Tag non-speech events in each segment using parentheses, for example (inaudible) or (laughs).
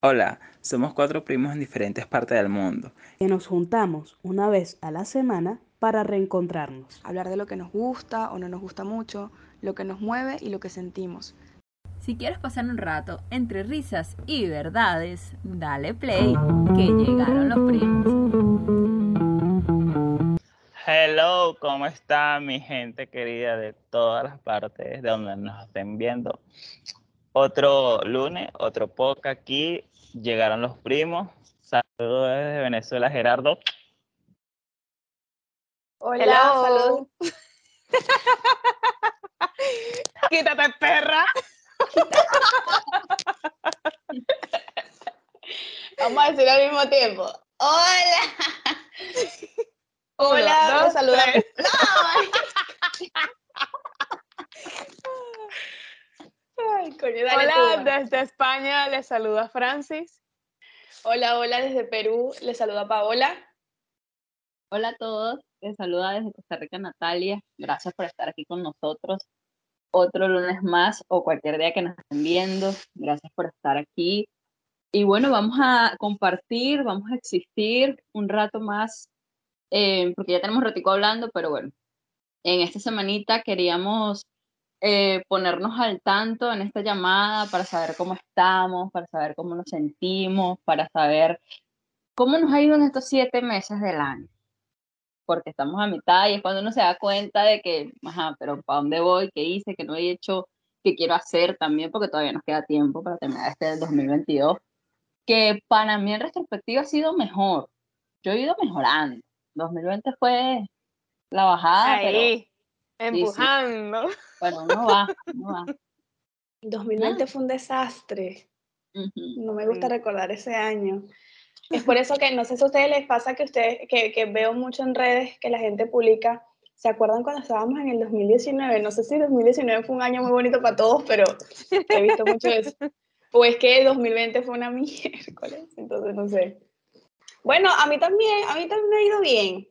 Hola, somos cuatro primos en diferentes partes del mundo. que nos juntamos una vez a la semana para reencontrarnos. hablar de lo que nos gusta o no nos gusta mucho, lo que nos mueve y lo que sentimos. Si quieres pasar un rato entre risas y verdades, dale play, que llegaron los primos. Hello, ¿cómo está mi gente querida de todas las partes de donde nos estén viendo? Otro lunes, otro poca aquí, llegaron los primos. Saludos desde Venezuela, Gerardo. Hola, Hello. salud. (laughs) Quítate, perra. (laughs) Vamos a decirlo al mismo tiempo. Hola. Hola, Uno, los dos, saludamos. tres. (laughs) Ay, coño, dale Hola, tú. desde España les saluda Francis. Hola, hola, desde Perú. Les saluda Paola. Hola a todos, les saluda desde Costa Rica Natalia. Gracias por estar aquí con nosotros. Otro lunes más o cualquier día que nos estén viendo. Gracias por estar aquí. Y bueno, vamos a compartir, vamos a existir un rato más, eh, porque ya tenemos ratico hablando, pero bueno, en esta semanita queríamos eh, ponernos al tanto en esta llamada para saber cómo estamos, para saber cómo nos sentimos, para saber cómo nos ha ido en estos siete meses del año porque estamos a mitad y es cuando uno se da cuenta de que, ajá, pero ¿para dónde voy? ¿Qué hice? ¿Qué no he hecho? ¿Qué quiero hacer también? Porque todavía nos queda tiempo para terminar este del 2022. Que para mí en retrospectiva ha sido mejor. Yo he ido mejorando. 2020 fue la bajada, pero Empujando. bueno, uno va, uno va. 2020 fue un desastre. Ujú. No me gusta Sí. recordar ese año. Es por (laughs) eso que no sé si a ustedes les pasa que ustedes, que, que veo mucho en redes que la gente publica. ¿Se acuerdan cuando estábamos en el 2019? No sé si 2019 fue un año muy bonito para todos, pero he visto mucho eso. (laughs) O es que 2020 fue una (laughs) miércoles, entonces no sé. Bueno, a mí también, a mí también me ha ido bien.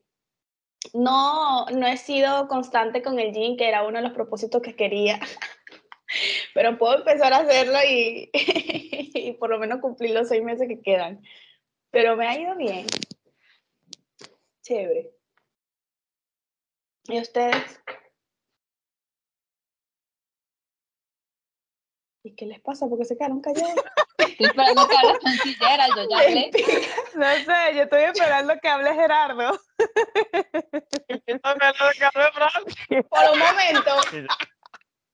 No, no he sido constante con el gym, que era uno de los propósitos que quería, (laughs) pero puedo empezar a hacerlo y, (laughs) y por lo menos cumplir los seis meses que quedan. Pero me ha ido bien. Chévere. ¿Y ustedes? ¿Y qué les pasa? Porque se quedaron callados. (laughs) Estoy esperando que hable canciller, yo ya hablé. (laughs) No sé, yo estoy esperando que hable Gerardo. Estoy esperando que hable Francis. Por un momento,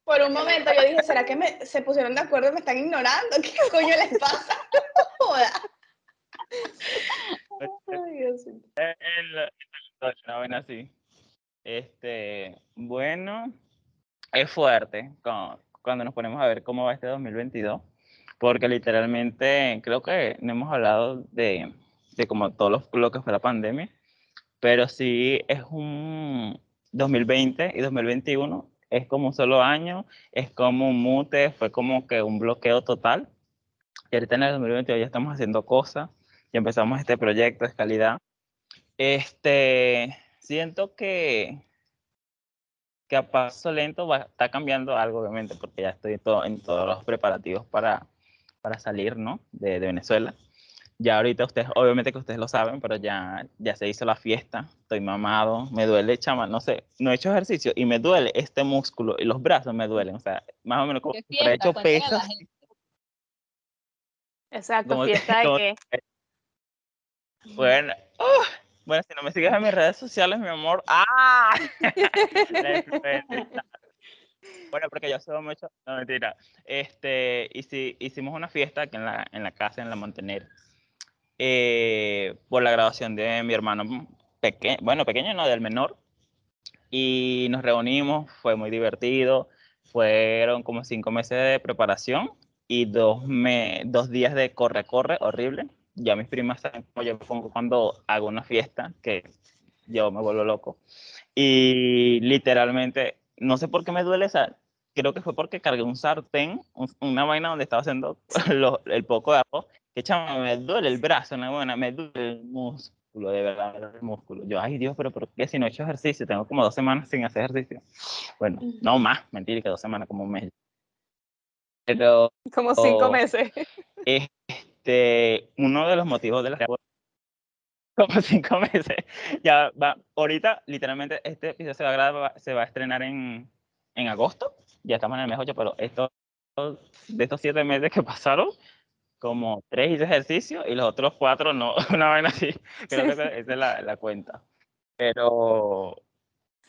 por un momento yo dije, ¿será que me, se pusieron de acuerdo y me están ignorando? ¿Qué coño les pasa? (laughs) Joda. Ay, Dios mío. el- el- una vaina así. Este, bueno, es fuerte cuando, cuando nos ponemos a ver cómo va este 2022, porque literalmente creo que no hemos hablado de, de como todo lo, lo que fue la pandemia, pero sí es un 2020 y 2021 es como un solo año, es como un mute, fue como que un bloqueo total. Y ahorita en el 2022 ya estamos haciendo cosas, ya empezamos este proyecto, es calidad. Este, siento que, que a paso lento va, está cambiando algo, obviamente, porque ya estoy todo, en todos los preparativos para, para salir, ¿no? De, de Venezuela. Ya ahorita ustedes, obviamente que ustedes lo saben, pero ya, ya se hizo la fiesta, estoy mamado, me duele, chama, no sé, no he hecho ejercicio y me duele este músculo y los brazos me duelen, o sea, más o menos como ¿Qué si fuera fiesta? hecho pesas. Exacto, Como- fiesta de como- qué. Bueno, ¡ah! Bueno, si no me sigues en mis redes sociales, mi amor. ¡Ah! (laughs) Bueno, porque yo soy mucho. No, mentira. Este, hici- hicimos una fiesta aquí en la, en la casa, en la Montenegro, eh, por la graduación de mi hermano pequeño, bueno, pequeño, no, del menor. Y nos reunimos, fue muy divertido. Fueron como cinco meses de preparación y dos, me, dos días de corre-corre horrible. Ya mis primas saben cómo yo me pongo cuando hago una fiesta, que yo me vuelvo loco. Y literalmente, no sé por qué me duele esa, creo que fue porque cargué un sartén, un- una vaina donde estaba haciendo (laughs) lo- el poco de arroz, que chama, me duele el brazo, una buena, me duele el músculo, de verdad, me duele el músculo. Yo, ay Dios, pero ¿por qué si no he hecho ejercicio? Tengo como dos semanas sin hacer ejercicio. Bueno, no más, mentira, que dos semanas, como un mes. Pero Como cinco Oh. (laughs) meses. este, este, uno de los motivos de la (laughs) como cinco meses. Ya va, ahorita, literalmente, este episodio se va a, grabar- se va a estrenar en, en agosto. Ya estamos en el mes 8, pero esto, de estos siete meses que pasaron, como tres hice ejercicio y los otros cuatro no, (laughs) una vaina así. Creo que esa, (laughs) esa es la, la cuenta. Pero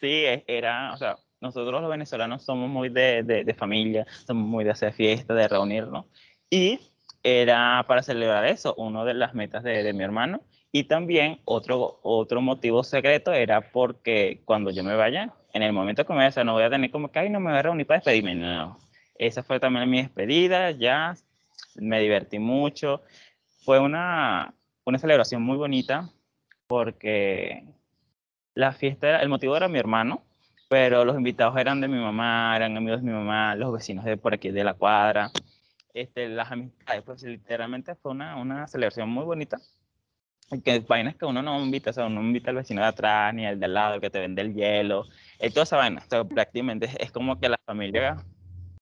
sí, era, o sea, nosotros los venezolanos somos muy de, de, de familia, somos muy de hacer fiestas, de reunirnos. Y era para celebrar eso, una de las metas de, de mi hermano. Y también otro, otro motivo secreto era porque cuando yo me vaya, en el momento que me vaya, no voy a tener como que, ay, no me voy a reunir para despedirme. No, esa fue también mi despedida, ya me divertí mucho. Fue una, una celebración muy bonita porque la fiesta, era- el motivo era mi hermano, pero los invitados eran de mi mamá, eran amigos de mi mamá, los vecinos de por aquí de la cuadra, este, las amistades, pues literalmente fue una, una celebración muy bonita. Que vainas que uno no invita, o sea, uno no invita al vecino de atrás, ni al de al lado, el que te vende el hielo, y toda esa vaina. O sea, prácticamente es, es como que la familia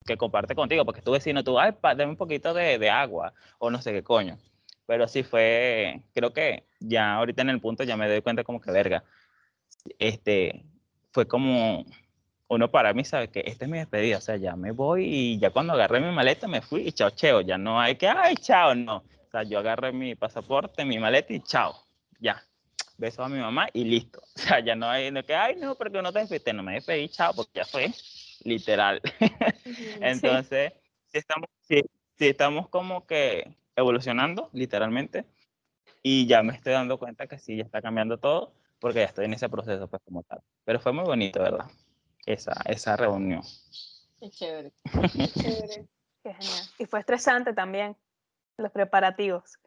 que comparte contigo, porque tu vecino, tú, ay, pa, dame un poquito de, de agua, o no sé qué coño. Pero sí fue, creo que ya ahorita en el punto ya me doy cuenta como que verga, este, fue como uno para mí sabe que esta es mi despedida, o sea, ya me voy y ya cuando agarré mi maleta me fui y chao, cheo, ya no hay que, ay, chao, no. O sea, yo agarré mi pasaporte, mi maleta y chao, ya. Beso a mi mamá y listo. (laughs) O sea, ya no hay no que, ay, no, porque no te despediste, no me despedí, chao, porque ya fue literal. (laughs) Entonces, sí estamos, sí, sí estamos como que evolucionando, literalmente, y ya me estoy dando cuenta que sí, ya está cambiando todo, porque ya estoy en ese proceso, pues, como tal. Pero fue muy bonito, ¿verdad? Esa, esa reunión. Qué chévere. (laughs) Chévere. Qué genial. Y fue estresante también, los preparativos.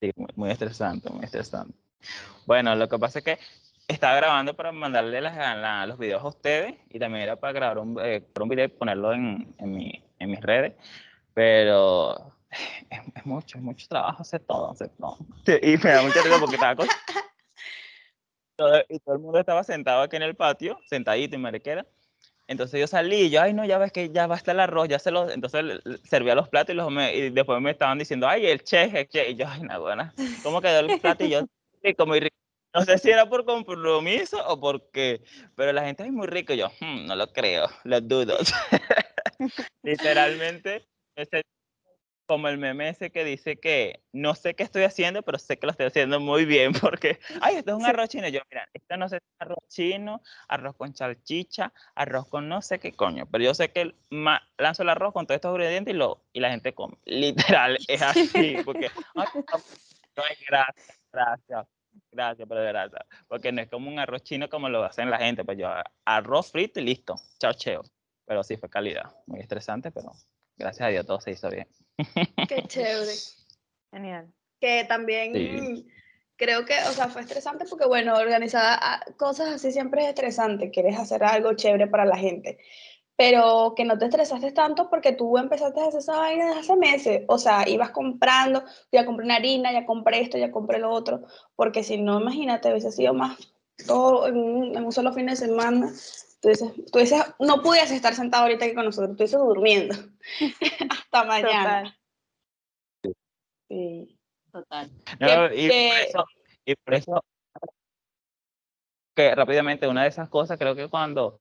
Sí, muy, muy estresante, muy estresante. Bueno, lo que pasa es que estaba grabando para mandarle las- la- los videos a ustedes y también era para grabar un, eh, un video y ponerlo en, en, mi- en mis redes, pero es, es mucho, es mucho trabajo hacer todo, hacer todo. Sí, (laughs) Y me da mucha risa porque estaba con... y todo el mundo estaba sentado aquí en el patio, sentadito y mariquera. Entonces yo salí y yo, ay no, ya ves que ya va a estar el arroz, ya se lo, entonces servía los platos y, los me- y después me estaban diciendo, ay, el chef, el chef, y yo, ay, no, buena, ¿cómo quedó el plato? Y yo, muy rico. No sé si era por compromiso o porque, pero la gente es muy rico, yo, "Hmm, no lo creo, lo dudo. (laughs) Literalmente, ese, como el meme ese que dice que no sé qué estoy haciendo, pero sé que lo estoy haciendo muy bien, (laughs) porque, ay, esto es un arroz chino. Yo, mira, esto no sé si es arroz chino, arroz con salchicha, arroz con no sé qué coño, pero yo sé que lanzo el arroz con todos estos ingredientes y, lo, y la gente come. (laughs) Literal, (laughs) es así, porque, ay, no, gracias, gracias. Gracias, pero de verdad, porque no es como un arroz chino como lo hacen la gente, pues yo arroz frito y listo, chao, cheo. Pero sí fue calidad, muy estresante, pero gracias a Dios todo se hizo bien. Qué (laughs) chévere. Genial. Que también Sí. creo que, o sea, fue estresante porque, bueno, organizar ah, cosas así siempre es estresante. Quieres hacer algo chévere para la gente. Pero que no te estresaste tanto porque tú empezaste a hacer esa vaina desde hace meses. O sea, ibas comprando, ya compré una harina, ya compré esto, ya compré lo otro. Porque si no, imagínate, hubiese sido más todo en un, en un solo fin de semana. Tú dices, tú dices, no pudieras estar sentado ahorita aquí con nosotros, tú dices durmiendo. (laughs) Hasta mañana. Total. Sí. Total. No, Que- y, por que- eso, y por eso, que rápidamente, una de esas cosas, creo que cuando,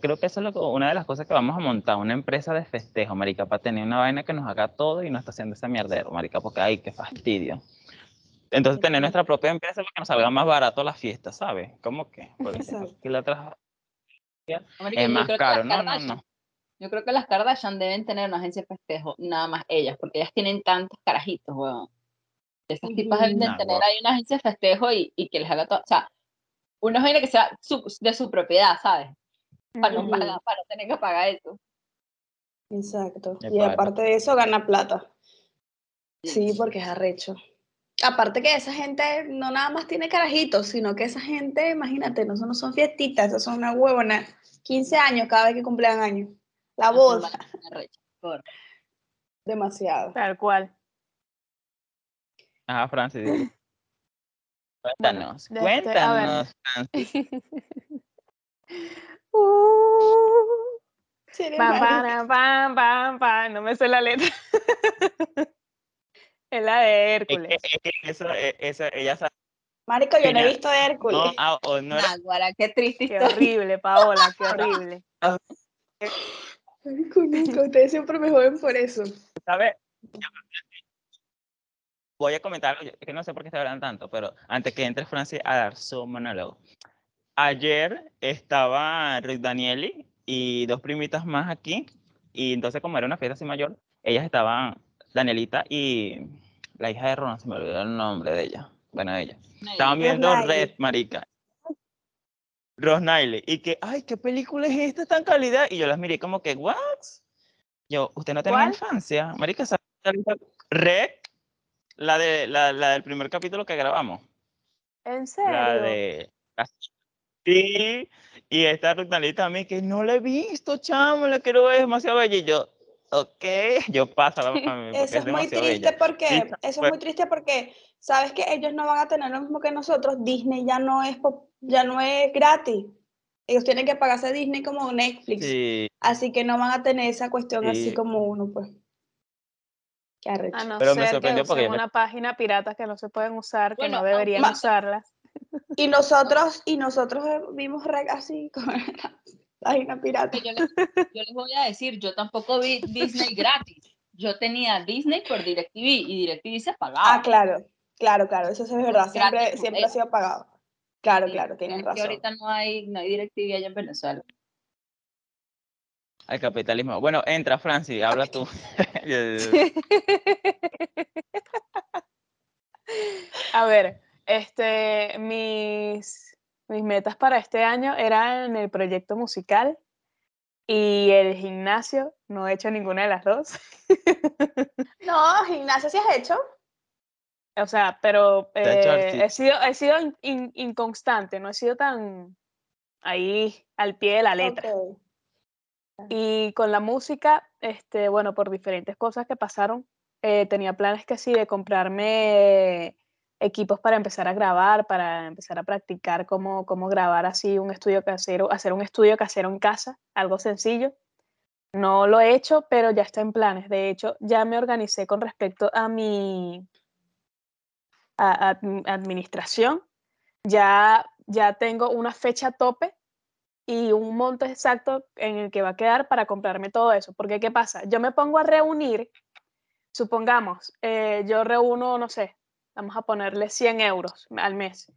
creo que eso es lo que- una de las cosas que vamos a montar, una empresa de festejo, marica, para tener una vaina que nos haga todo y no está haciendo ese mierdero, marica, porque ay, qué fastidio. Entonces, tener nuestra propia empresa para que nos salga más barato la fiesta, ¿sabes? ¿Cómo que? Porque Exacto. que la otra Es más caro, no, no, no. Yo creo que las Kardashian deben tener una agencia de festejo, nada más ellas, porque ellas tienen tantos carajitos, weón. Esas tipas deben de Nah, tener ahí una agencia de festejo y, y que les haga todo. O sea, una vaina que sea su- de su propiedad, ¿sabes? Para no, pagar, para no tener que pagar eso. Exacto. De Y aparte de eso, gana plata. Sí, porque es arrecho. Aparte que esa gente no nada más tiene carajitos, sino que esa gente, imagínate, no son, no son fiestitas, esas son una huevona. 15 años cada vez que cumplean años. La arrechas, por- demasiado. Tal cual. Ajá, Francis. dile. (laughs) Cuéntanos, este, cuéntanos, Francis. (laughs) Uh, pam, pam, pam, pam. No me sé la letra. (laughs) Es la de Hércules. es que eso, eh, eso, ella sabe. Marico, yo no he visto Hércules. No, ah, o no era- Náguara, qué triste Qué historia. horrible, Paola, qué (laughs) horrible. Marico, nunca, ustedes siempre me joden por eso. ¿sabes? Voy a comentar que no sé por qué estoy hablando tanto, pero antes que entre Francis a dar su monólogo. Ayer estaba Rick Danieli y dos primitas más aquí, y entonces como era una fiesta así mayor, ellas estaban, Danielita y la hija de Ron, se me olvidó el nombre de ella, bueno, ella. Estaban viendo. Red, marica. Rosnile. Y que, ay, ¿qué película es esta tan calidad? Y yo las miré como que, ¿what? Yo, ¿usted no tenía infancia? Marica, ¿sabe Red, la, de, la, la del primer capítulo que grabamos. ¿En La serio? de... Sí, y esta Rosnile también, que no la he visto, chamo, la quiero ver, es demasiado bella. Y yo, ok, (laughs) yo pásala, mami, porque Eso es muy triste bella. porque, Sí, eso es pues. muy triste porque, sabes que ellos no van a tener lo mismo que nosotros. Disney ya no es, ya no es gratis. Ellos tienen que pagarse Disney como Netflix. Sí, Así que no van a tener esa cuestión así Sí. como uno, pues. Qué arrecho. A no Pero me ser que sorprendió porque yo me- una página pirata que no se pueden usar, que Bueno, no deberían usarlas. Y nosotros, y nosotros vimos así (laughs) con la página pirata. Yo, les, yo les voy a decir, yo tampoco vi Disney gratis. Yo tenía Disney por DirecTV y DirecTV se pagaba. Ah, claro, claro, claro, eso sí es verdad, Gratis, siempre, siempre ha sido pagado. Claro, Sí, claro, tienen es que razón. ahorita no hay, no hay DirecTV allá en Venezuela. al capitalismo. Bueno, entra, Francis, habla tú. (laughs) (laughs) A ver, este, mis, mis metas para este año eran el proyecto musical y el gimnasio. No he hecho ninguna de las dos. (laughs) No, gimnasia sí has hecho. O sea, pero eh, he sido, he sido in- in- inconstante, no he sido tan ahí al pie de la letra. Y con la música, este, bueno, por diferentes cosas que pasaron, eh, tenía planes que sí de comprarme equipos para empezar a grabar, para empezar a practicar cómo, cómo grabar así un estudio casero, hacer un estudio casero en casa, algo sencillo. No lo he hecho, pero ya está en planes. De hecho, ya me organicé con respecto a mi administración. Ya, ya tengo una fecha tope y un monto exacto en el que va a quedar para comprarme todo eso. Porque, ¿qué pasa? Yo me pongo a reunir, supongamos, eh, yo reúno, no sé, vamos a ponerle 100 euros al mes.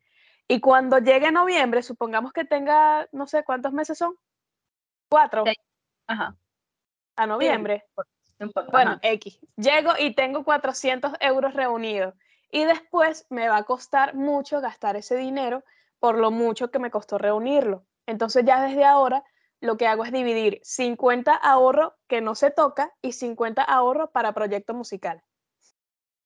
Y cuando llegue noviembre, supongamos que tenga, no sé, ¿cuántos meses son? Cuatro. Ajá, a noviembre. no importa. Bueno, ajá. X. Llego y tengo 400 euros reunidos. Y después me va a costar mucho gastar ese dinero por lo mucho que me costó reunirlo. Entonces ya desde ahora lo que hago es dividir 50 ahorro que no se toca y 50 ahorro para proyecto musical.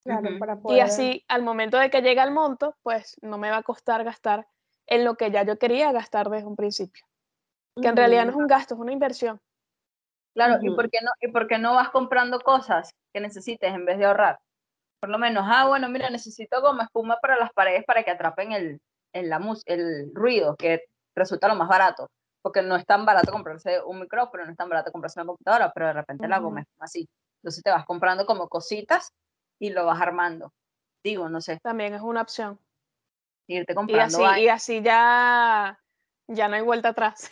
Claro, para Y poder. así al momento de que llegue el monto, pues no me va a costar gastar en lo que ya yo quería gastar desde un principio. Que en realidad no es un gasto, es una inversión. Claro, ¿y por, qué no, ¿y por qué no vas comprando cosas que necesites en vez de ahorrar? Por lo menos, ah, bueno, mira, necesito goma espuma para las paredes para que atrapen el, el, la mus- el ruido, que resulta lo más barato. Porque no es tan barato comprarse un micrófono, no es tan barato comprarse una computadora, pero de repente la goma espuma así. Entonces te vas comprando como cositas y lo vas armando. Digo, no sé, También es una opción. irte Y comprando así, vainas. y así ya, ya no hay vuelta atrás.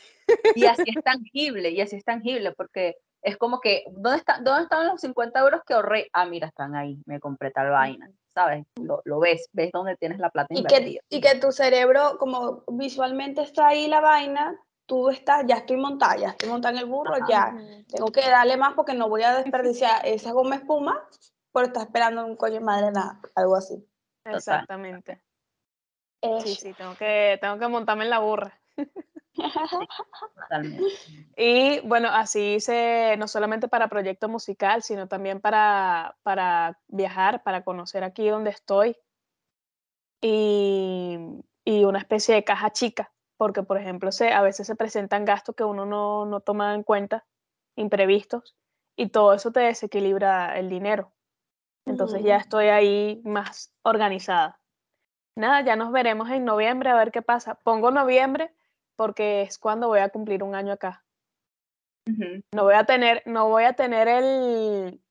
Y así (laughs) es tangible, y así es tangible, porque es como que, ¿dónde, está, ¿dónde estaban los 50 euros que ahorré? Ah, mira, están ahí, me compré tal vaina, ¿sabes? Lo, lo ves, ves dónde tienes la plata Y invertida. que, y que tu cerebro, como visualmente está ahí la vaina, tú estás, ya estoy montada, ya estoy montada en el burro, ya tengo que darle más porque no voy a desperdiciar esa goma espuma por estar esperando un coño de madre nada, algo así. Exactamente. Sí, Eso. sí, tengo que, tengo que montarme en la burra. (laughs) Totalmente. Y bueno, así hice no solamente para proyecto musical, sino también para, para viajar, para conocer aquí donde estoy. Y, y una especie de caja chica, porque por ejemplo se, a veces se presentan gastos que uno no, no toma en cuenta, imprevistos, y todo eso te desequilibra el dinero. Entonces ya estoy ahí más organizada. Nada, ya nos veremos en noviembre a ver qué pasa. Pongo noviembre porque es cuando voy a cumplir un año acá. No voy a tener, no voy a tener el,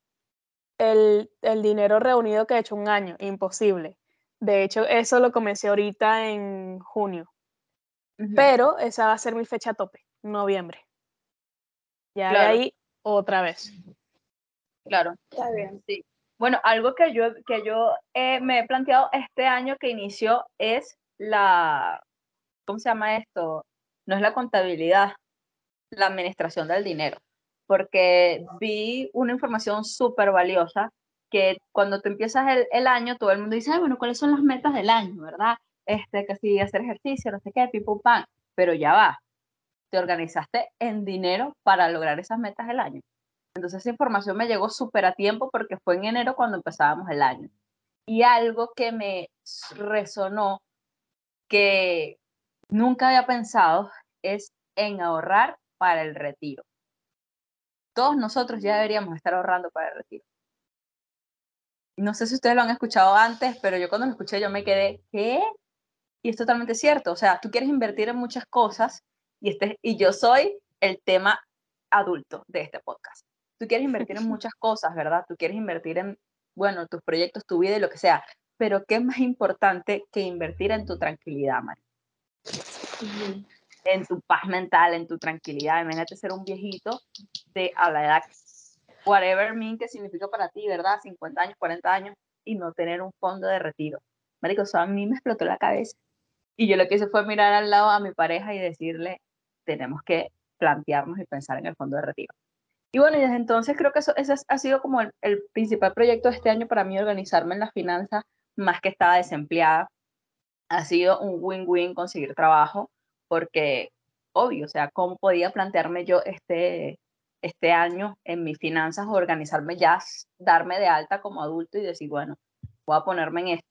el, el dinero reunido que he hecho un año, imposible. De hecho, eso lo comencé ahorita en junio. Pero esa va a ser mi fecha tope, noviembre. Ya de Claro. ahí otra vez. Claro. Está bien. Sí. Bueno, algo que yo, que yo eh, me he planteado este año que inició es la, ¿cómo se llama esto? No es la contabilidad, la administración del dinero. Porque vi una información súper valiosa que cuando tú empiezas el, el año, todo el mundo dice, "Ay, bueno, ¿cuáles son las metas del año, verdad? Este, que si hacer ejercicio, no sé qué, pim, pum, pam. Pero ya va, te organizaste en dinero para lograr esas metas del año. Entonces esa información me llegó súper a tiempo porque fue en enero cuando empezábamos el año. Y algo que me resonó que nunca había pensado es en ahorrar para el retiro. Todos nosotros ya deberíamos estar ahorrando para el retiro. No sé si ustedes lo han escuchado antes, pero yo cuando lo escuché yo me quedé, ¿qué? Y es totalmente cierto. O sea, tú quieres invertir en muchas cosas y, este, y yo soy el tema adulto de este podcast. Tú quieres invertir en muchas cosas, ¿verdad? Tú quieres invertir en, bueno, tus proyectos, tu vida y lo que sea. Pero ¿qué es más importante que invertir en tu tranquilidad, Mari? En tu paz mental, en tu tranquilidad. Imagínate ser un viejito de a la edad, whatever mean que significa para ti, ¿verdad? 50 años, 40 años y no tener un fondo de retiro. Marico, eso a mí me explotó la cabeza. Y yo lo que hice fue mirar al lado a mi pareja y decirle, tenemos que plantearnos y pensar en el fondo de retiro. Y bueno, y desde entonces creo que eso, ese ha sido como el, principal proyecto de este año para mí, organizarme en las finanzas, más que estaba desempleada. Ha sido un win-win conseguir trabajo, porque, obvio, o sea, ¿cómo podía plantearme yo este, este año en mis finanzas, organizarme ya, darme de alta como adulto y decir, bueno, voy a ponerme en esto?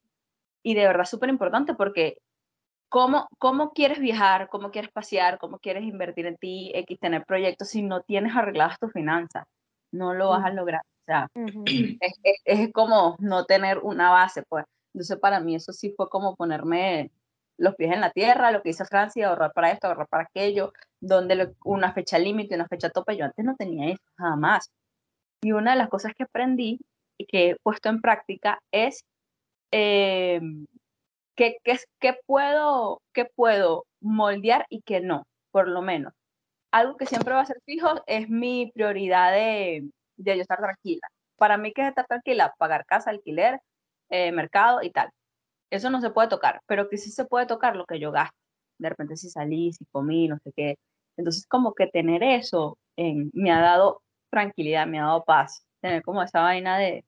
Y de verdad súper importante porque ¿cómo, ¿cómo quieres viajar? ¿Cómo quieres pasear? ¿Cómo quieres invertir en ti? X, tener proyectos si no tienes arregladas tus finanzas. No lo vas a lograr. O sea, Ujú. (clears throat) es, es- es como no tener una base, pues. Entonces, para mí eso sí fue como ponerme los pies en la tierra, lo que hice Francia, ahorrar para esto, ahorrar para aquello, donde lo- una fecha límite, una fecha tope, yo antes no tenía eso, jamás. Y una de las cosas que aprendí y que he puesto en práctica es eh, qué, qué, puedo, qué puedo moldear y qué no, por lo menos. Algo que siempre va a ser fijo es mi prioridad de, de yo estar tranquila. Para mí, ¿qué es estar tranquila? Pagar casa, alquiler, eh, mercado y tal. Eso no se puede tocar, pero que sí se puede tocar lo que yo gasto. De repente si salí, si comí, no sé qué. Entonces, como que tener eso en- me ha dado tranquilidad, me ha dado paz. Tener como esa vaina de...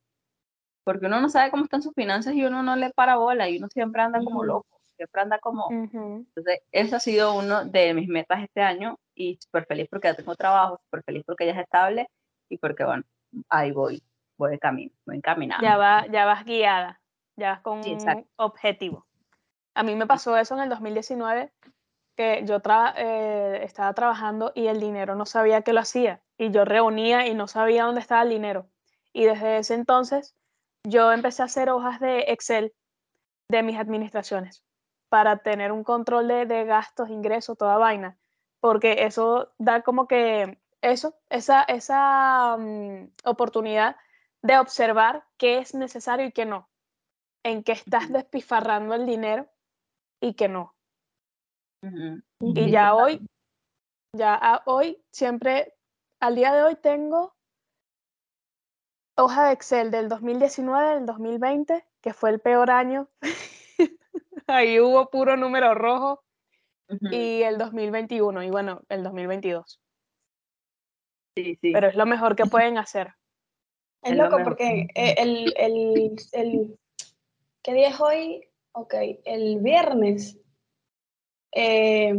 Porque uno no sabe cómo están sus finanzas y uno no le para bola y uno siempre anda como loco, siempre anda como... Ujú. Entonces, eso ha sido uno de mis metas este año y súper feliz porque ya tengo trabajo, súper feliz porque ya es estable y porque, bueno, ahí voy, voy de camino, voy encaminada. Ya, va, ya vas guiada, ya vas con Sí, un objetivo. A mí me pasó eso en el 2019, que yo tra- eh, estaba trabajando y el dinero no sabía que lo hacía. Y yo reunía y no sabía dónde estaba el dinero. Y desde ese entonces yo empecé a hacer hojas de Excel de mis administraciones para tener un control de, de gastos, ingresos, toda vaina. Porque eso da como que eso, esa, esa mm, oportunidad de observar qué es necesario y qué no, en qué estás Ujú. despilfarrando el dinero y qué no. Y ya hoy, ya a- hoy, siempre, al día de hoy tengo hoja de Excel del 2019, del 2020, que fue el peor año. (laughs) Ahí hubo puro número rojo. Y el 2021, y bueno, el 2022. Sí, sí. Pero es lo mejor que pueden hacer. (laughs) Es Es lo loco porque eh, el, el, el- ¿qué día es hoy? Ok, el viernes eh,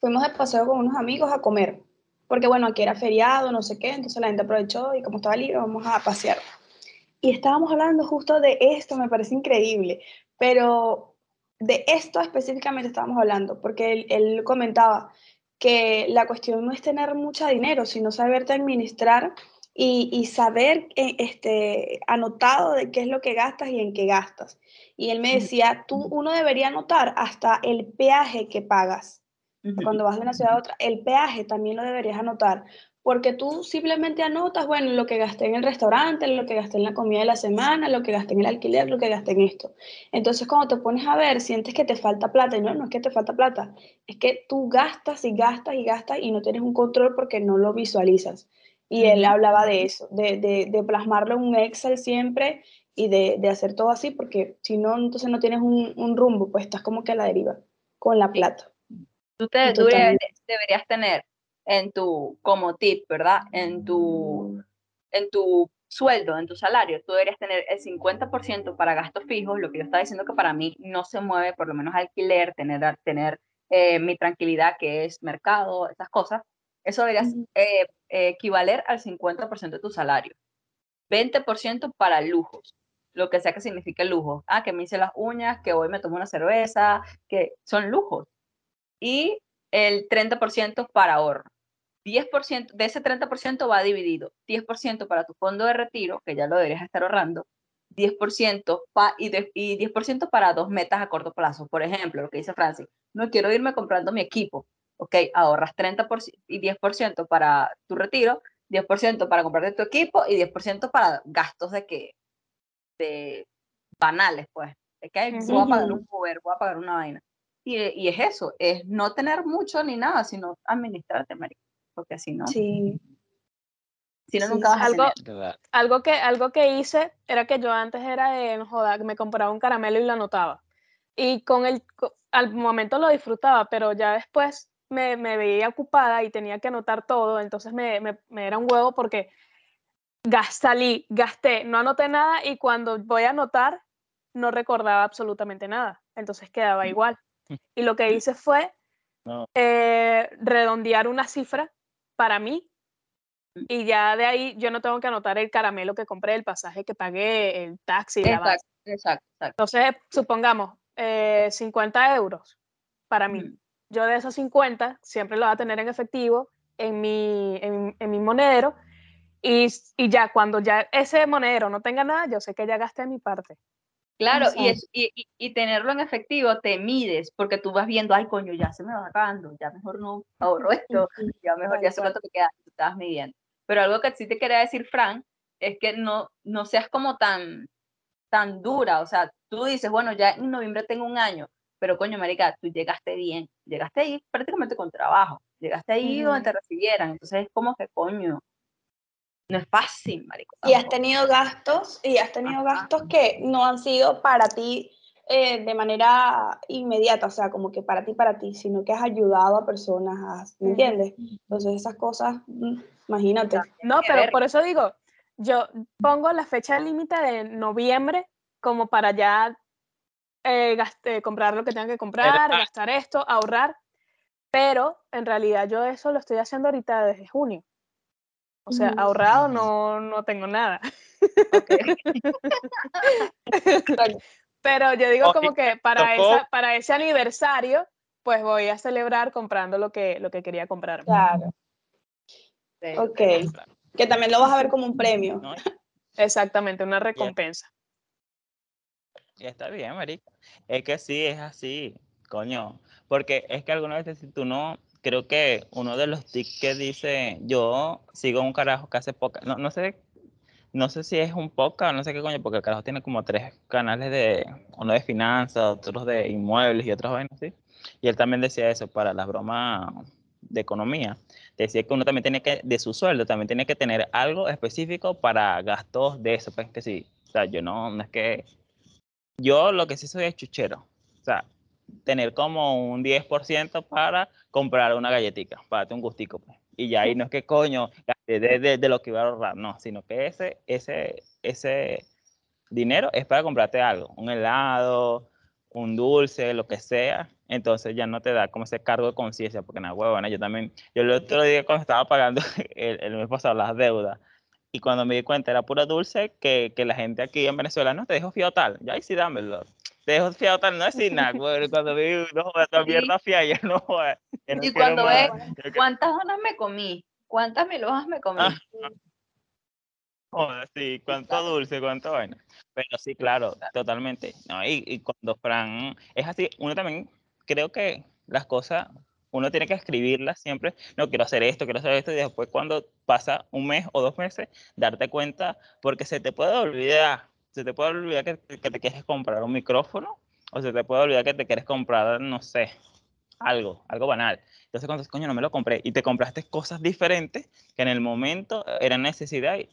fuimos de paseo con unos amigos a comer, porque bueno, aquí era feriado, no sé qué, entonces la gente aprovechó y como estaba libre, vamos a pasear. Y estábamos hablando justo de esto, me parece increíble, pero de esto específicamente estábamos hablando, porque él, él comentaba que la cuestión no es tener mucho dinero, sino saberte administrar y, y saber eh, este, anotado de qué es lo que gastas y en qué gastas. Y él me decía, tú, uno debería anotar hasta el peaje que pagas Cuando vas de una ciudad a otra, el peaje también lo deberías anotar, porque tú simplemente anotas, bueno, lo que gasté en el restaurante, lo que gasté en la comida de la semana, lo que gasté en el alquiler, lo que gasté en esto. Entonces, cuando te pones a ver, sientes que te falta plata, y no, no es que te falta plata, es que tú gastas y gastas y gastas y no tienes un control porque no lo visualizas. Y él hablaba de eso, de, de, de plasmarlo en un Excel siempre y de, de, hacer todo así, porque si no, entonces no tienes un, un, rumbo, pues estás como que a la deriva con la plata. Tú, te, tú deberías tener en tu, como tip, ¿verdad? En tu, en tu sueldo, en tu salario, tú deberías tener el 50% para gastos fijos, lo que yo estaba diciendo que para mí no se mueve, por lo menos alquiler, tener, tener eh, mi tranquilidad, que es mercado, esas cosas, eso debería eh, equivaler al 50% de tu salario. 20% para lujos, lo que sea que signifique lujo. Ah, que me hice las uñas, que hoy me tomo una cerveza, que son lujos. Y el 30% para ahorro. 10% de ese 30% va dividido, 10% para tu fondo de retiro, que ya lo deberías estar ahorrando, 10% pa, y, y 10% para dos metas a corto plazo. Por ejemplo, lo que dice Francis, no quiero irme comprando mi equipo. Ok, ahorras 30% y 10% para tu retiro, 10% para comprarte tu equipo y 10% para gastos de que de banales, pues. Es que voy a pagar un Uber, voy a pagar una vaina. Y, y, es eso, es no tener mucho ni nada, sino administrarte, marico porque así no. Sí. Si no, nunca vas a algo, tener. algo que Algo que hice era que yo antes era de, joda, me compraba un caramelo y lo anotaba. Y con el, al momento lo disfrutaba, pero ya después me, me veía ocupada y tenía que anotar todo, entonces me, me, me era un huevo porque gastalí, gasté, no anoté nada y cuando voy a anotar no recordaba absolutamente nada, entonces quedaba igual. Y lo que hice fue no. eh, redondear una cifra para mí. Y ya de ahí yo no tengo que anotar el caramelo que compré, el pasaje que pagué, el taxi. Exacto, la exacto, exacto. Entonces, supongamos, eh, 50 euros para mí. Mm. Yo de esos 50 siempre lo voy a tener en efectivo en mi, en, en mi monedero. Y, y, ya cuando ya ese monedero no tenga nada, yo sé que ya gasté mi parte. Claro, y, es, y, y, y, tenerlo en efectivo te mides, porque tú vas viendo, ay, coño, ya se me va acabando, ya mejor no (laughs) ahorro esto, ya mejor ya cuánto me queda, tú estabas midiendo. Pero algo que sí te quería decir, Fran, es que no, no seas como tan, tan dura, o sea, tú dices, bueno, ya en noviembre tengo un año, pero coño, marica, tú llegaste bien, llegaste ahí prácticamente con trabajo, llegaste ahí uh -huh. donde te recibieran, entonces es como que, coño, no es fácil, marico. Y has tenido gastos, y has tenido Ajá. gastos que no han sido para ti eh, de manera inmediata, o sea, como que para ti, para ti, sino que has ayudado a personas, a, ¿me entiendes? Entonces esas cosas, mm, imagínate. No, pero por eso digo, yo pongo la fecha límite de noviembre como para ya eh, comprar lo que tenga que comprar, pero, gastar esto, ahorrar, pero en realidad yo eso lo estoy haciendo ahorita desde junio. O sea, ahorrado no, no tengo nada. Okay. (laughs) Pero yo digo como que para, esa, para ese aniversario, pues voy a celebrar comprando lo que, lo que quería comprar. Claro. Sí, ok. Que también lo vas a ver como un premio. ¿No? Exactamente, una recompensa. Y está bien, marica. Es que sí, es así, coño. Porque es que algunas veces si tú no, creo que uno de los tics que dice, yo sigo un carajo que hace poca, no, no sé, no sé si es un podcast, no sé qué coño, porque el carajo tiene como tres canales de, uno de finanzas, otros de inmuebles y otros vainas así. Y él también decía eso para las bromas de economía. Decía que uno también tiene que, de su sueldo, también tiene que tener algo específico para gastos de eso, pues que sí. O sea, yo no, no es que, yo lo que sí soy es chuchero. O sea, tener como un 10% para comprar una galletita, para darte un gustico. Pues. Y ya ahí no es que coño, de, de, de, lo que iba a ahorrar, no, sino que ese, ese, ese dinero es para comprarte algo, un helado, un dulce, lo que sea. Entonces ya no te da como ese cargo de conciencia, porque nada, huevona, yo también, yo el otro día cuando estaba pagando (laughs) el, el mes pasado las deudas, y cuando me di cuenta era pura dulce que, que la gente aquí en Venezuela no te dejo fiado tal, ya ahí sí dámelo te dejo fiado tal, no es sin nada. Cuando vi, no, esta mierda fía, ya no. No y cuando ves, ¿cuántas donas me comí? ¿Cuántas melojas me comí? Ah, Joder, sí, cuánto dulce, cuánto vaina. Pero sí, claro, totalmente. No, y, y cuando Fran, es así, uno también, creo que las cosas, uno tiene que escribirla siempre, no quiero hacer esto, quiero hacer esto, y después cuando pasa un mes o dos meses, darte cuenta, porque se te puede olvidar, se te puede olvidar que, que te quieres comprar un micrófono, o se te puede olvidar que te quieres comprar, no sé, algo, algo banal. Entonces, cuando dices, coño, no me lo compré, y te compraste cosas diferentes que en el momento eran necesidad y,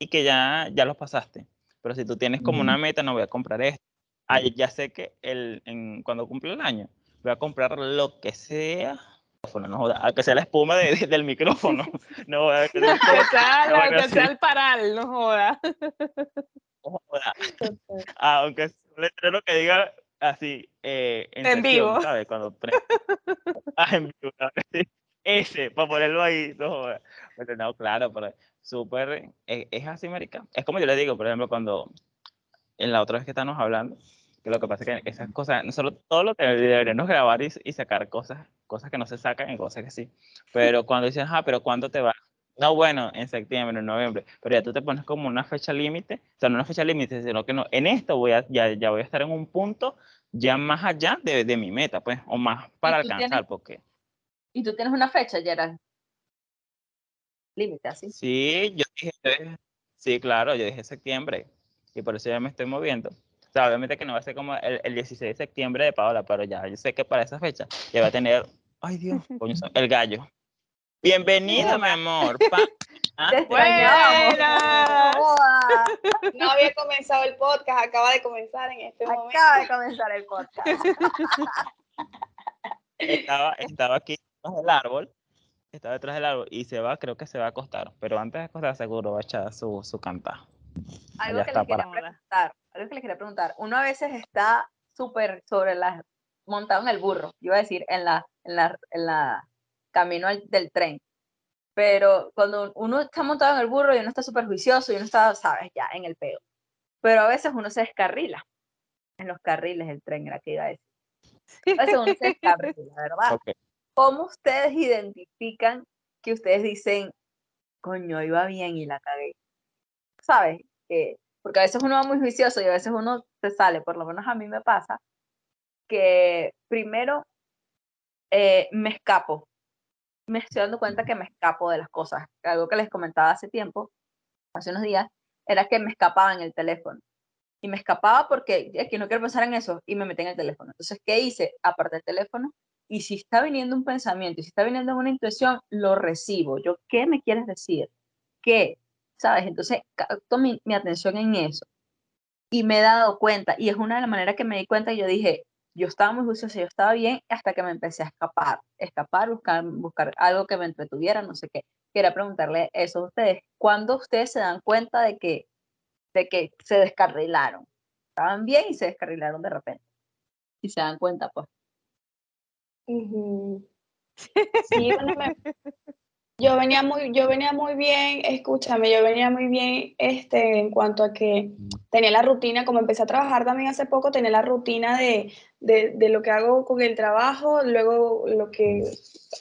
y que ya, ya los pasaste. Pero si tú tienes como una meta, no voy a comprar esto. Ah, ya sé que el, en, cuando cumple el año, voy a comprar lo que sea, no joda, que sea la espuma de- de- del micrófono. (laughs) No que sea Que sea, No, que sea el paral, no joda. (laughs) joda. (laughs) Ah, aunque sea un letrero que diga así, eh, en, vivo. ¿sabes? Cuando (laughs) pre- ah, en vivo. (laughs) Ese, para ponerlo ahí, no joda. Pero no, claro, pero súper, es, es así, marica. Es como yo le digo, por ejemplo, cuando en la otra vez que estábamos hablando, que lo que pasa es que esas cosas, nosotros todo lo que deberíamos grabar y, y sacar cosas, cosas que no se sacan y cosas que sí. Pero cuando dicen, ah, pero ¿cuándo te vas? No, bueno, en septiembre, en noviembre, pero ya tú te pones como una fecha límite, o sea, no una fecha límite, sino que no, en esto voy a, ya, ya voy a estar en un punto ya más allá de, de mi meta, pues, o más para alcanzar, tienes- porque Y tú tienes una fecha, Gerald. Límite, así. sí, yo dije, eh, sí, claro, yo dije septiembre, y por eso ya me estoy moviendo. O sea, obviamente que no va a ser como el, el 16 de septiembre de Paola, pero ya yo sé que para esa fecha ya va a tener, ay Dios, coño, (laughs) el gallo. Bienvenida, mi amor. pa- (laughs) ah. Buenas. Joda, No había comenzado el podcast, acaba de comenzar en este momento. Acaba de comenzar el podcast. estaba, estaba aquí detrás del árbol, estaba detrás del árbol y se va, creo que se va a acostar, pero antes de acostar seguro va a echar su, su canta. Algo que está les quería para- preguntar, algo que les quería preguntar. Uno a veces está súper sobre la, montado en el burro, yo iba a decir, en la, en la, en la camino al- del tren. Pero cuando uno está montado en el burro y uno está súper juicioso y uno está, sabes, ya en el peo. Pero a veces uno se descarrila en los carriles del tren, era que iba a decir. A veces uno se descarrila, ¿verdad? Ok. ¿Cómo ustedes identifican que ustedes dicen, coño, iba bien y la cagué? ¿Sabes? Que- porque a veces uno va muy juicioso y a veces uno se sale, por lo menos a mí me pasa, que primero eh, me escapo. Me estoy dando cuenta que me escapo de las cosas. Algo que les comentaba hace tiempo, hace unos días, era que me escapaba en el teléfono. Y me escapaba porque es que no quiero pensar en eso y me metí en el teléfono. Entonces, ¿qué hice? Aparte del teléfono, y si está viniendo un pensamiento, y si está viniendo una intuición, lo recibo. Yo, ¿qué me quieres decir? ¿Qué? ¿Sabes? Entonces, capto mi, mi atención en eso. Y me he dado cuenta, y es una de las maneras que me di cuenta, y yo dije, yo estaba muy juiciosa, yo estaba bien, hasta que me empecé a escapar. Escapar, buscar, buscar algo que me entretuviera, no sé qué. Quería preguntarle eso a ustedes. ¿Cuándo ustedes se dan cuenta de que, de que se descarrilaron? Estaban bien y se descarrilaron de repente. Y se dan cuenta, pues. Ujú. (laughs) Sí, bueno, me- yo venía muy, yo venía muy bien, escúchame, yo venía muy bien este, en cuanto a que tenía la rutina, como empecé a trabajar también hace poco, tenía la rutina de, de, de lo que hago con el trabajo, luego lo que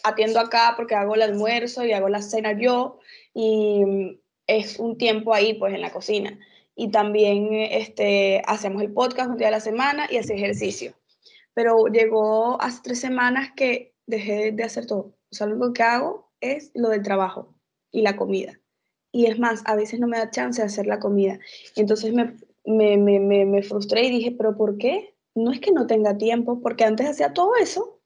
atiendo acá porque hago el almuerzo y hago la cena yo, y mm, es un tiempo ahí pues en la cocina. Y también este, hacemos el podcast un día a la semana y hacer ejercicio pero llegó hace tres semanas que dejé de hacer todo. O sea, lo que hago es lo del trabajo y la comida. Y es más, a veces no me da chance de hacer la comida. Entonces me, me, me, me, me frustré y dije, pero ¿por qué? No es que no tenga tiempo, porque antes hacía todo eso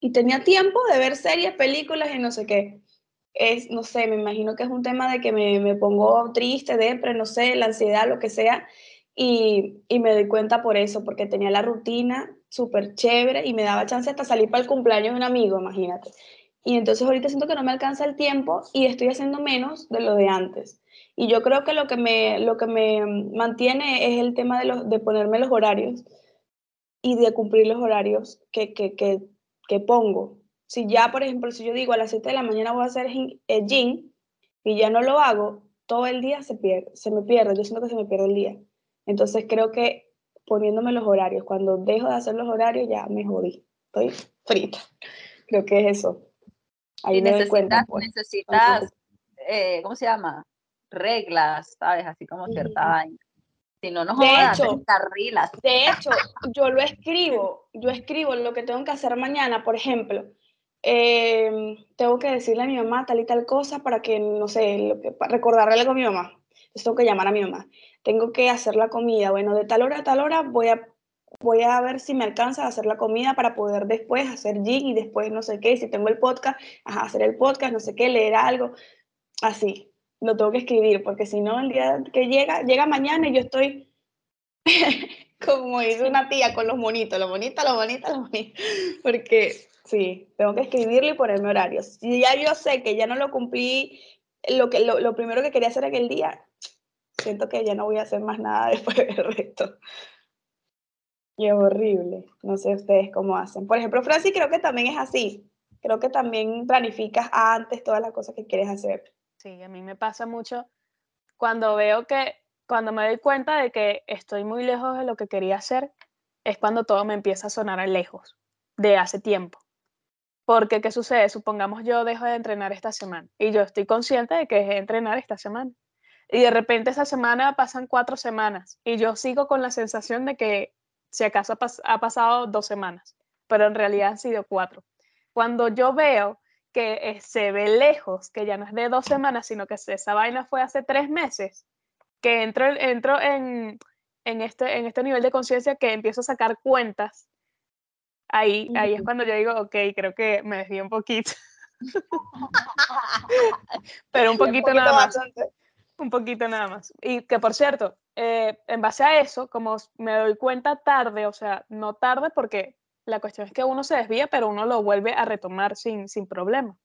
y tenía tiempo de ver series, películas y no sé qué. Es, no sé, me imagino que es un tema de que me, me pongo triste, depre, no sé, la ansiedad, lo que sea, y, y me doy cuenta por eso, porque tenía la rutina súper chévere y me daba chance hasta salir para el cumpleaños de un amigo, imagínate. Y entonces ahorita siento que no me alcanza el tiempo y estoy haciendo menos de lo de antes. Y yo creo que lo que me, lo que me mantiene es el tema de, los, de ponerme los horarios y de cumplir los horarios que, que, que, que pongo. Si ya, por ejemplo, si yo digo a las 7 de la mañana voy a hacer eh, gym y ya no lo hago, todo el día se pierde, se me pierde, yo siento que se me pierde el día. Entonces creo que poniéndome los horarios, cuando dejo de hacer los horarios ya me jodí, estoy frita. Creo que es eso. Ahí necesitas, cuenta. Pues. necesitas eh, ¿cómo se llama? Reglas, ¿sabes? Así como cierta vaina. Si no, no De jodas, hecho, te encarrilas. De hecho, yo lo escribo, yo escribo lo que tengo que hacer mañana, por ejemplo, eh, tengo que decirle a mi mamá tal y tal cosa para que, no sé, lo que, para recordarle algo a mi mamá. Entonces tengo que llamar a mi mamá. Tengo que hacer la comida. Bueno, de tal hora a tal hora voy a, voy a ver si me alcanza a hacer la comida para poder después hacer gym y después no sé qué. Si tengo el podcast, hacer el podcast, no sé qué, leer algo. Así, lo tengo que escribir porque si no, el día que llega, llega mañana y yo estoy (laughs) como dice una tía con los monitos, los bonitos, los bonitos, los bonitos. Porque sí, tengo que escribirlo y ponerme horarios. Si ya yo sé que ya no lo cumplí, lo, que, lo, lo primero que quería hacer aquel día, siento que ya no voy a hacer más nada (laughs) después del resto. Y es horrible. No sé ustedes cómo hacen. Por ejemplo, Francis creo que también es así. Creo que también planificas antes todas las cosas que quieres hacer. Sí, a mí me pasa mucho cuando veo que, cuando me doy cuenta de que estoy muy lejos de lo que quería hacer, es cuando todo me empieza a sonar a lejos, de hace tiempo. Porque, ¿qué sucede? Supongamos yo dejo de entrenar esta semana y yo estoy consciente de que dejé de entrenar esta semana. Y de repente esa semana pasan cuatro semanas y yo sigo con la sensación de que si acaso ha, pas- ha pasado dos semanas, pero en realidad han sido cuatro. Cuando yo veo que eh, se ve lejos, que ya no es de dos semanas, sino que esa vaina fue hace tres meses, que entro, entro en, en, este, en este nivel de conciencia que empiezo a sacar cuentas, ahí, ahí es cuando yo digo, ok, creo que me desvío un poquito. (laughs) Pero un Un poquito poquito nada más. bastante. Un poquito nada más. Y que por cierto, eh, en base a eso, como me doy cuenta tarde, o sea, no tarde porque la cuestión es que uno se desvía, pero uno lo vuelve a retomar sin, sin problema.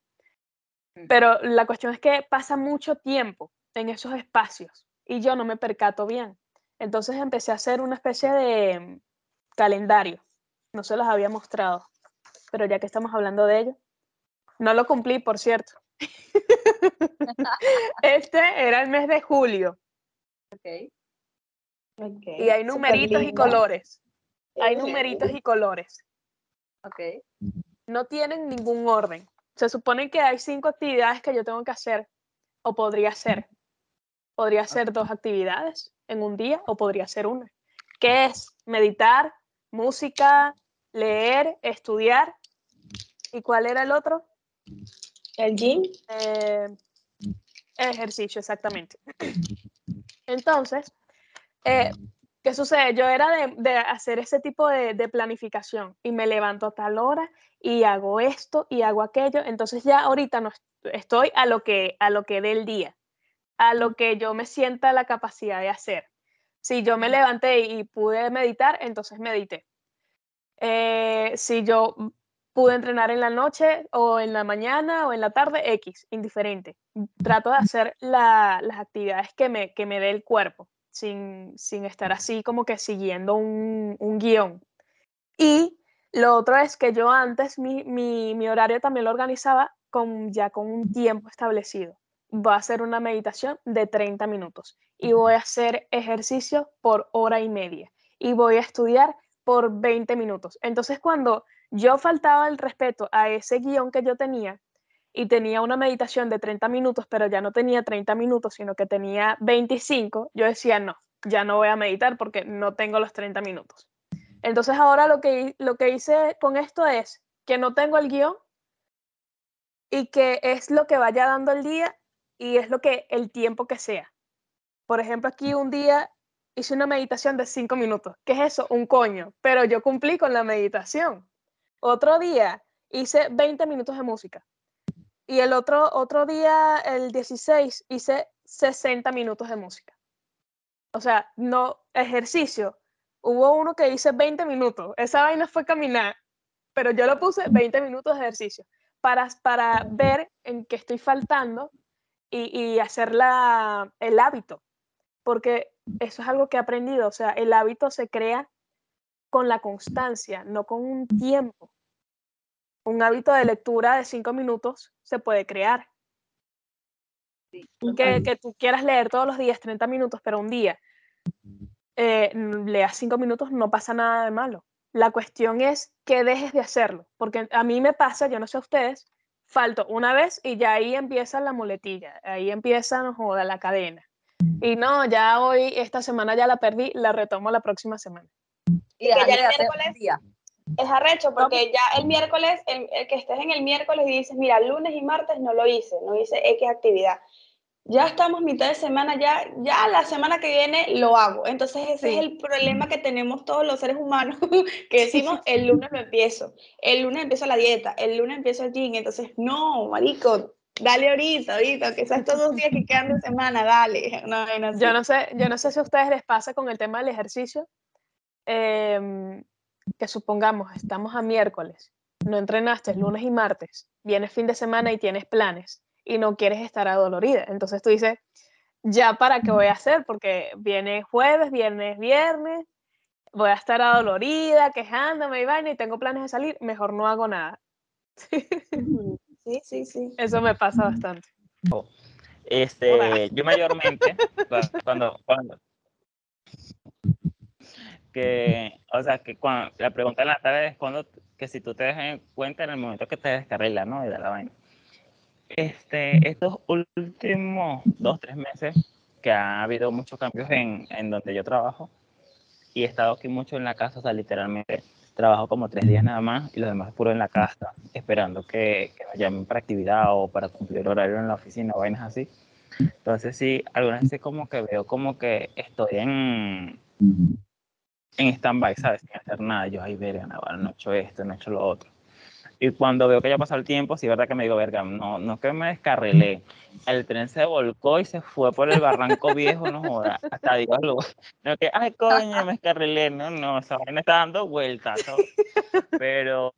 Pero la cuestión es que pasa mucho tiempo en esos espacios y yo no me percato bien. Entonces empecé a hacer una especie de mm, calendario. No se los había mostrado, pero ya que estamos hablando de ello, no lo cumplí, por cierto. (laughs) (laughs) Este era el mes de julio Ok. Y hay numeritos y colores. Hay numeritos y colores. Ok. No tienen ningún orden. Se supone que hay cinco actividades que yo tengo que hacer o podría hacer. Podría ser dos actividades en un día o podría ser una. ¿Qué es? Meditar, música, leer, estudiar. ¿Y cuál era el otro? El gym, Eh, ejercicio, exactamente. Entonces, eh, ¿qué sucede? Yo era de, de hacer ese tipo de, de planificación y me levanto a tal hora y hago esto y hago aquello. Entonces ya ahorita no est- estoy a lo que a lo que dé el día, a lo que yo me sienta la capacidad de hacer. Si yo me levanté y pude meditar, entonces medité. Eh, si yo pude entrenar en la noche o en la mañana o en la tarde, X, indiferente. Trato de hacer la- las actividades que me, que me dé el cuerpo, sin, sin estar así como que siguiendo un, un guion. Y lo otro es que yo antes mi, mi, mi horario también lo organizaba con, ya con un tiempo establecido. Voy a hacer una meditación de 30 minutos y voy a hacer ejercicio por hora y media y voy a estudiar por 20 minutos. Entonces, cuando yo faltaba el respeto a ese guion que yo tenía y tenía una meditación de 30 minutos, pero ya no tenía 30 minutos, sino que tenía 25, yo decía, no, ya no voy a meditar porque no tengo los 30 minutos. Entonces ahora lo que, lo que hice con esto es que no tengo el guion y que es lo que vaya dando el día y es lo que el tiempo que sea. Por ejemplo, aquí un día hice una meditación de cinco minutos. ¿Qué es eso? Un coño. Pero yo cumplí con la meditación. Otro día hice 20 minutos de música. Y el otro, otro día, el 16, hice 60 minutos de música. O sea, no ejercicio. Hubo uno que hice 20 minutos. Esa vaina fue caminar. Pero yo lo puse 20 minutos de ejercicio para, para ver en qué estoy faltando y, y hacer el hábito. Porque eso es algo que he aprendido. O sea, el hábito se crea con la constancia, no con un tiempo. Un hábito de lectura de cinco minutos se puede crear. Sí, Que, que tú quieras leer todos los días 30 minutos, pero un día eh, n- leas cinco minutos, no pasa nada de malo. La cuestión es que dejes de hacerlo, porque a mí me pasa, yo no sé a ustedes, falto una vez y ya ahí empieza la muletilla, ahí empieza, no joda, la cadena. Y no, ya hoy, esta semana ya la perdí, la retomo la próxima semana. Y que ya el miércoles- un día. Es arrecho porque ya el miércoles, el, el que estés en el miércoles y dices, mira, lunes y martes no lo hice, no hice X actividad. Ya estamos mitad de semana, ya, ya la semana que viene lo hago. Entonces ese Sí. es el problema que tenemos todos los seres humanos, (laughs) que decimos, el lunes lo empiezo, el lunes empiezo la dieta, el lunes empiezo el gym. Entonces, no, marico, dale ahorita, ahorita, que estos dos días que quedan de semana, dale. No, no. Yo no sé, yo no sé si a ustedes les pasa con el tema del ejercicio, em, que supongamos estamos a miércoles, no entrenaste lunes y martes, vienes fin de semana y tienes planes y no quieres estar adolorida. Entonces tú dices, ya para qué voy a hacer, porque viene jueves, viernes, viernes, voy a estar adolorida, quejándome y vaina y tengo planes de salir, mejor no hago nada. Sí, sí, sí. Eso me pasa bastante. Este, Hola. yo mayormente, cu- cuando, cuando, que, o sea, que cuando, la pregunta de la tarde es cuando, que si tú te das en cuenta en el momento que te descarrilas, ¿no? Y de la vaina. Este, estos últimos dos, tres meses, que ha habido muchos cambios en, en donde yo trabajo, y he estado aquí mucho en la casa, o sea, literalmente trabajo como tres días nada más, y los demás puro en la casa, esperando que, que me llamen para actividad o para cumplir horario en la oficina, vainas así. Entonces sí, algunas veces como que veo como que estoy en, en stand-by, ¿sabes? Sin hacer nada. Yo, ay, verga, Navarro, no he hecho esto, no he hecho lo otro. Y cuando veo que ya pasó el tiempo, sí, verdad que me digo, verga, no, no que me descarrilé. El tren se volcó y se fue por el barranco (laughs) viejo, no joda. Hasta digo, algo. (laughs) No que, ay, coño, me descarrilé. No, no, esa vaina está dando vueltas. ¿no? Pero,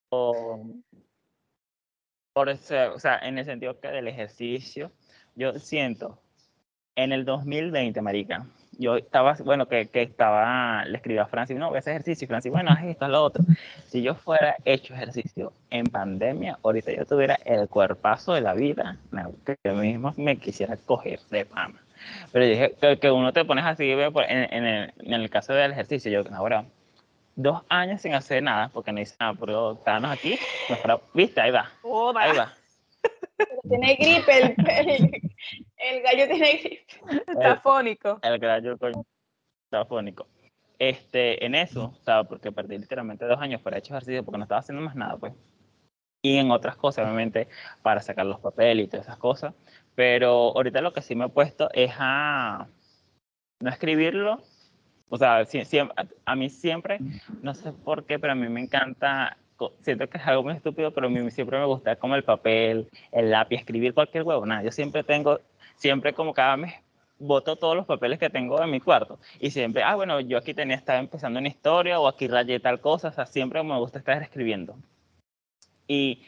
por eso, o sea, en el sentido que del ejercicio, yo siento, en el 2020, marica, yo estaba, bueno, que, que estaba, le escribí a Francis, no, voy a hacer ejercicio, y Francis, bueno, haz esto, haz lo otro. Si yo fuera hecho ejercicio en pandemia, ahorita yo tuviera el cuerpazo de la vida, que yo mismo me quisiera coger de fama. Pero dije que, que uno te pones así, en, en el, en el caso del ejercicio, yo, ahora, dos años sin hacer nada, porque no hice nada, pero estábamos aquí, mejor, viste, ahí va, ahí va. (laughs) Pero tiene gripe, el, el, gallo tiene gripe. (laughs) Está fónico. El gallo coño estaba fónico. Este, en eso, o sea, porque perdí literalmente dos años para hecho ejercicio porque no estaba haciendo más nada, pues. Y en otras cosas, obviamente, para sacar los papeles y todas esas cosas. Pero ahorita lo que sí me he puesto es a no escribirlo. O sea, sí- siem- a, mí siempre, no sé por qué, pero a mí me encanta, siento que es algo muy estúpido, pero a mí siempre me gusta como el papel, el lápiz, escribir cualquier huevo. Nada, yo siempre tengo, siempre como cada mes boto todos los papeles que tengo en mi cuarto y siempre, ah, bueno, yo aquí tenía, estaba empezando una historia o aquí rayé tal cosa, o sea, siempre me gusta estar escribiendo. Y,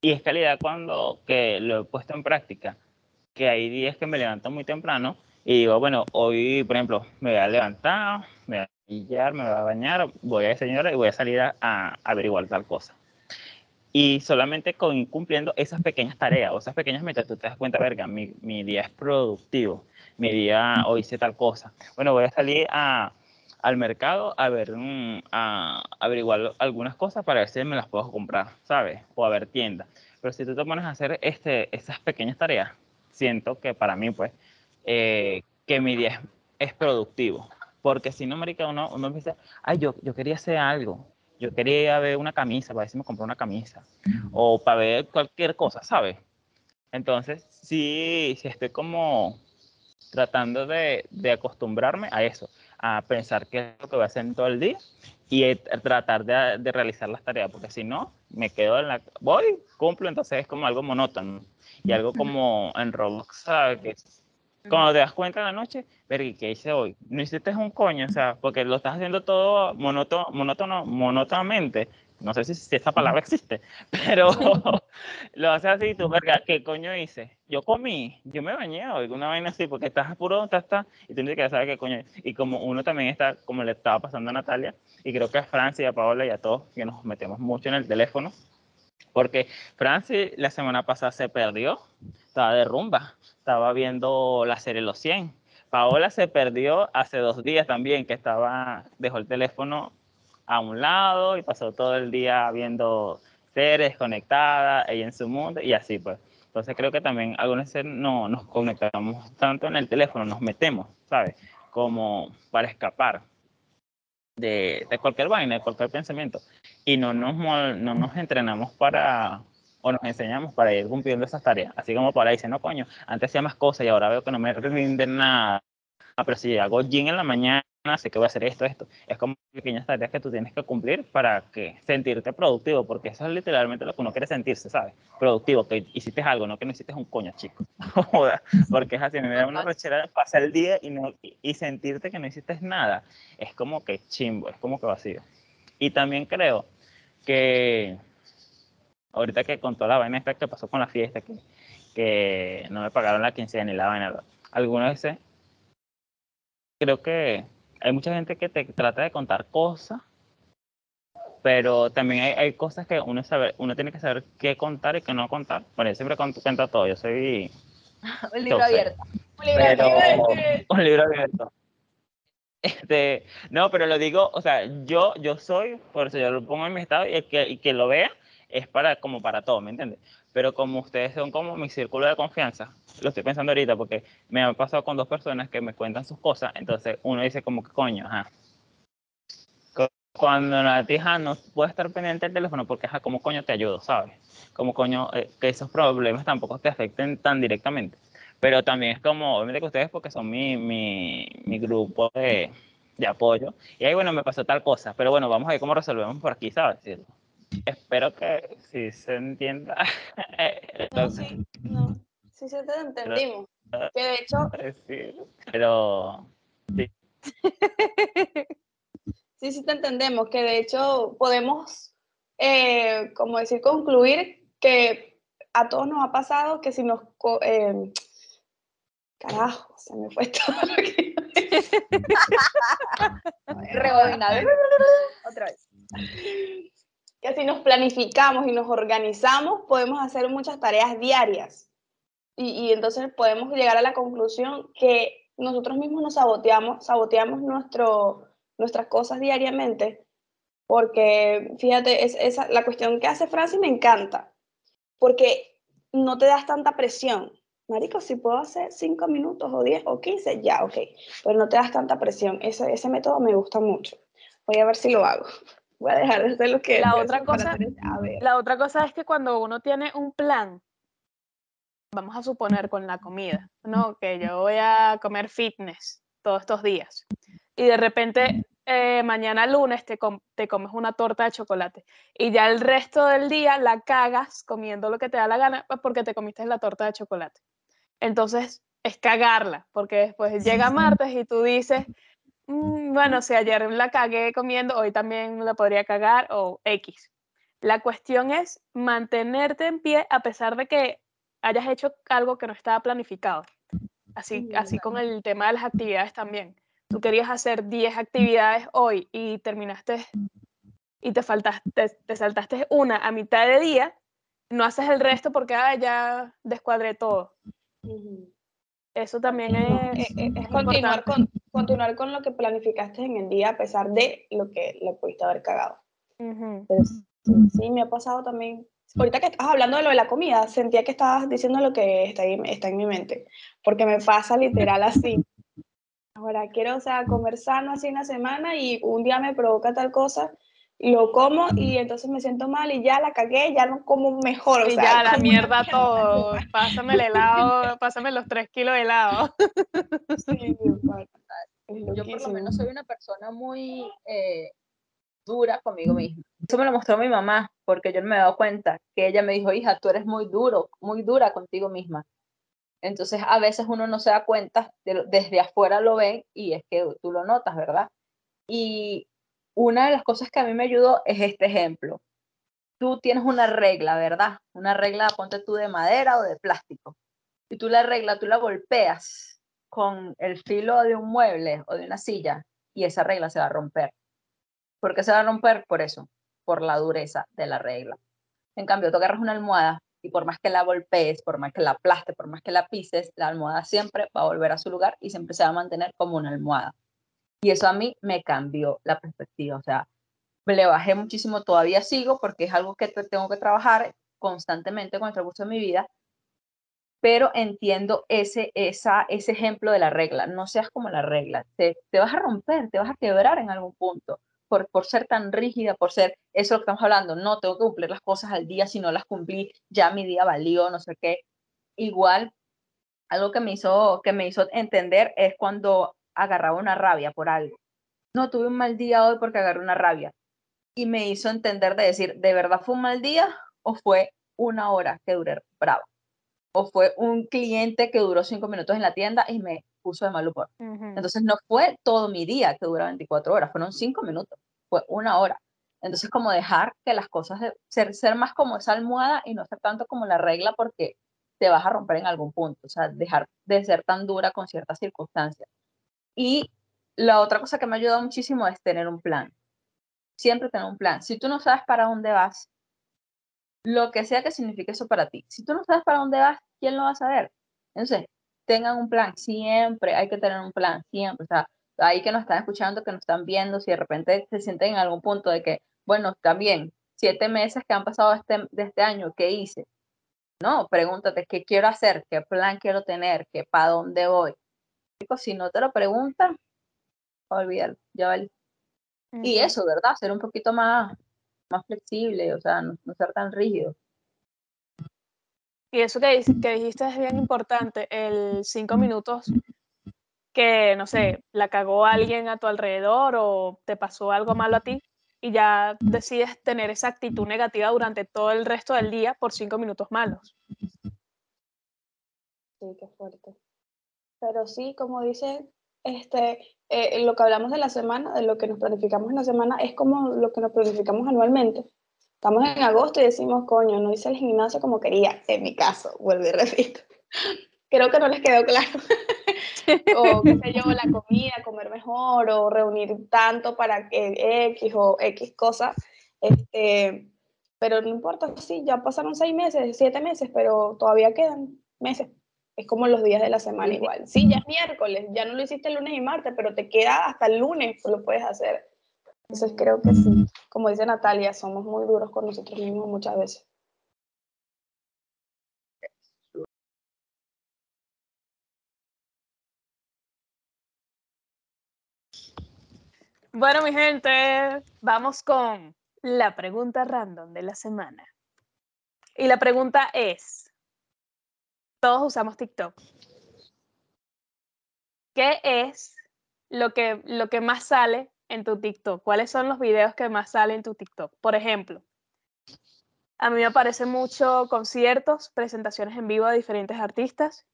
y es calidad cuando que lo he puesto en práctica, que hay días que me levanto muy temprano y digo, bueno, hoy, por ejemplo, me voy a levantar, me voy a pillar, me voy a bañar, voy a desayunar y voy a salir a, a averiguar tal cosa. Y solamente con cumpliendo esas pequeñas tareas o esas pequeñas metas, tú te das cuenta, verga, mi, mi día es productivo, mi día hoy hice tal cosa. Bueno, voy a salir a, al mercado a ver, mm, a averiguar algunas cosas para ver si me las puedo comprar, ¿sabes? O a ver tiendas. Pero si tú te pones a hacer este, esas pequeñas tareas, siento que para mí, pues, eh, que mi día es, es productivo. Porque si no, marica, uno, uno dice, ay, yo, yo quería hacer algo. Yo quería ver una camisa, para ver si me compré una camisa. O para ver cualquier cosa, ¿sabes? Entonces, sí, sí estoy como tratando de, de acostumbrarme a eso, a pensar qué es lo que voy a hacer en todo el día y tratar de, de realizar las tareas, porque si no, me quedo en la... Voy, cumplo, entonces es como algo monótono y algo como en Roblox, ¿sabes? Que cuando te das cuenta en la noche, verga, ¿qué hice hoy? No hiciste un coño, o sea, porque lo estás haciendo todo monótono, monótono, monótonamente. No sé si, si esa palabra existe, (laughs) pero lo haces así y tú, verga, ¿qué coño hice? Yo comí, yo me bañé hoy, una vaina así, porque estás puro, estás, estás, y tú ni siquiera sabes qué coño. Y como uno también está, como le estaba pasando a Natalia, y creo que a Francia y a Paola y a todos, que nos metemos mucho en el teléfono, porque Francis la semana pasada se perdió, estaba de rumba, estaba viendo la serie Los 100. Paola se perdió hace dos días también, que estaba, dejó el teléfono a un lado y pasó todo el día viendo series conectadas, ella en su mundo y así pues. Entonces creo que también algunas veces no nos conectamos tanto en el teléfono, nos metemos, ¿sabes? Como para escapar. De, de cualquier vaina, de cualquier pensamiento. Y no nos, no nos entrenamos para, o nos enseñamos para ir cumpliendo esas tareas. Así como para decir, no, coño, antes hacía más cosas y ahora veo que no me rinde nada. Ah, pero si hago gym en la mañana, sé que voy a hacer esto, esto. Es como pequeñas tareas que tú tienes que cumplir para que sentirte productivo, porque eso es literalmente lo que uno quiere sentirse, ¿sabes? Productivo, que hiciste algo, no que no hiciste un coño, chico. (laughs) Porque es así, me da una rechera pasar el día y, no, y, y sentirte que no hiciste nada. Es como que chimbo, es como que vacío. Y también creo que ahorita que con toda la vaina esta que pasó con la fiesta, que, que no me pagaron la quincena ni la vaina, algunas veces creo que hay mucha gente que te trata de contar cosas, pero también hay, hay cosas que uno sabe, uno tiene que saber qué contar y qué no contar. Bueno, yo siempre cuento, todo, yo soy (laughs) Un libro sé. Pero un libro abierto. Este, no, pero lo digo, o sea, yo, yo soy, por eso yo lo pongo en mi estado y el que, y que lo vea es para, como para todo, ¿me entiendes? Pero como ustedes son como mi círculo de confianza, lo estoy pensando ahorita porque me ha pasado con dos personas que me cuentan sus cosas, entonces uno dice como que coño, ajá. Cu- Cuando la tija no puede estar pendiente del teléfono porque, ajá, ¿cómo coño te ayudo, sabes? Como coño, eh, que esos problemas tampoco te afecten tan directamente. Pero también es como, obviamente que ustedes porque son mi, mi, mi grupo de, de apoyo. Y ahí, bueno, me pasó tal cosa, pero bueno, vamos a ver cómo resolvemos por aquí, ¿sabes? Sí. Espero que sí se entienda. Eh, (laughs) No, sí, no. Sí, sí te entendimos. Que de hecho, quiero decir, Pero (laughs) sí, sí te entendemos. Que de hecho podemos, eh, como decir, concluir que a todos nos ha pasado que si nos... eh, carajo, se me fue todo lo que... (laughs) Rebobinado. Otra vez. que si nos planificamos y nos organizamos, podemos hacer muchas tareas diarias. Y, y entonces podemos llegar a la conclusión que nosotros mismos nos saboteamos, saboteamos nuestro, nuestras cosas diariamente, porque fíjate, es, esa, la cuestión que hace Francis me encanta, porque no te das tanta presión. Marico, si puedo hacer 5 minutos o 10 o 15, ya, ok, pero no te das tanta presión. Ese, ese método me gusta mucho. Voy a ver si lo hago. (laughs) Voy a dejar de hacer lo que... La otra cosa- hacer ese- A ver. La otra cosa es que cuando uno tiene un plan, vamos a suponer con la comida, ¿no? Que yo voy a comer fitness todos estos días y de repente eh, mañana lunes te, com- te comes una torta de chocolate y ya el resto del día la cagas comiendo lo que te da la gana pues, porque te comiste la torta de chocolate. Entonces es cagarla, porque después llega martes y tú dices, "Mm, bueno, si ayer la cagué comiendo, hoy también la podría cagar o X. La cuestión es mantenerte en pie a pesar de que hayas hecho algo que no estaba planificado. Así, así con el tema de las actividades también. Tú querías hacer 10 actividades hoy y terminaste y te faltaste, te, te saltaste una a mitad de día, no haces el resto porque "Ah, ya descuadré todo. Eso también es, eh, eh, es es continuar con, continuar con lo que planificaste en el día a pesar de lo que le pudiste haber cagado. Ujú. Pero sí, sí, me ha pasado también. Ahorita que estabas hablando de lo de la comida, sentía que estabas diciendo lo que está, ahí- está en mi mente, porque me pasa literal así. Ahora quiero, o sea, comer sano así una semana y un día me provoca tal cosa, lo como y entonces me siento mal y ya la cagué, ya no como mejor. O Y sea, ya, la mierda (laughs) todo. Pásame el helado, pásame los tres kilos de helado. Sí, (laughs) Yo por lo menos soy una persona muy eh, dura conmigo misma. Eso me lo mostró mi mamá, porque yo no me he dado cuenta que ella me dijo, hija, tú eres muy duro, muy dura contigo misma. Entonces a veces uno no se da cuenta, de desde afuera lo ven y es que tú lo notas, ¿verdad? Y una de las cosas que a mí me ayudó es este ejemplo. Tú tienes una regla, ¿verdad? Una regla, ponte tú de madera o de plástico. Y tú la regla, tú la golpeas con el filo de un mueble o de una silla y esa regla se va a romper. ¿Por qué se va a romper? Por eso, por la dureza de la regla. En cambio, tú agarras una almohada y por más que la golpees, por más que la aplastes, por más que la pises, la almohada siempre va a volver a su lugar y siempre se va a mantener como una almohada. Y eso a mí me cambió la perspectiva. O sea, me le bajé muchísimo, todavía sigo porque es algo que te- tengo que trabajar constantemente con el transcurso de mi vida, pero entiendo ese, esa, ese ejemplo de la regla. No seas como la regla, te, te vas a romper, te vas a quebrar en algún punto. Por, por, ser tan rígida, por ser eso lo que estamos hablando, no tengo que cumplir las cosas al día, si no las cumplí, ya mi día valió, no sé qué. Igual, algo que me hizo, que me hizo entender es cuando agarraba una rabia por algo. No, tuve un mal día hoy porque agarré una rabia. Y me hizo entender de decir, ¿de verdad fue un mal día o fue una hora que duré bravo? o fue un cliente que duró cinco minutos en la tienda y me puso de mal humor. Entonces no fue todo mi día que dura 24 horas, fueron cinco minutos, fue una hora. Entonces como dejar que las cosas, ser, ser más como esa almohada y no ser tanto como la regla porque te vas a romper en algún punto, o sea, dejar de ser tan dura con ciertas circunstancias. Y la otra cosa que me ha ayudado muchísimo es tener un plan. Siempre tener un plan. Si tú no sabes para dónde vas, lo que sea que signifique eso para ti. Si tú no sabes para dónde vas, ¿quién lo va a saber? Entonces, tengan un plan, siempre hay que tener un plan, siempre. O sea, ahí que nos están escuchando, que nos están viendo, si de repente se sienten en algún punto de que, bueno, también, siete meses que han pasado este, de este año, ¿qué hice? No, pregúntate, ¿qué quiero hacer? ¿Qué plan quiero tener? ¿Qué para dónde voy? Si no te lo preguntan, olvídalo, ya vale. Y eso, ¿verdad? Ser un poquito más, más flexible, o sea, no, ser tan rígido. Y eso que, que dijiste es bien importante, el cinco minutos que, no sé, la cagó alguien a tu alrededor o te pasó algo malo a ti y ya decides tener esa actitud negativa durante todo el resto del día por cinco minutos malos. Sí, qué fuerte. Pero sí, como dice, este, eh, lo que hablamos de la semana, de lo que nos planificamos en la semana, es como lo que nos planificamos anualmente. Estamos en agosto y decimos, coño, no hice el gimnasio como quería, en mi caso, vuelvo y repito. (laughs) Creo que no les quedó claro. (laughs) o qué sé yo, la comida, comer mejor, o reunir tanto para que X o X cosas. Este, pero no importa, sí, ya pasaron seis meses, siete meses, pero todavía quedan meses. Es como los días de la semana igual. Sí, ya es miércoles, ya no lo hiciste el lunes y martes, pero te queda hasta el lunes, pues lo puedes hacer. Entonces creo que sí, como dice Natalia, somos muy duros con nosotros mismos muchas veces. Bueno, mi gente, vamos con la pregunta random de la semana. Y la pregunta es, todos usamos TikTok. ¿Qué es lo que, lo que más sale en tu TikTok? ¿Cuáles son los videos que más salen en tu TikTok? Por ejemplo, a mí me aparecen mucho conciertos, presentaciones en vivo de diferentes artistas.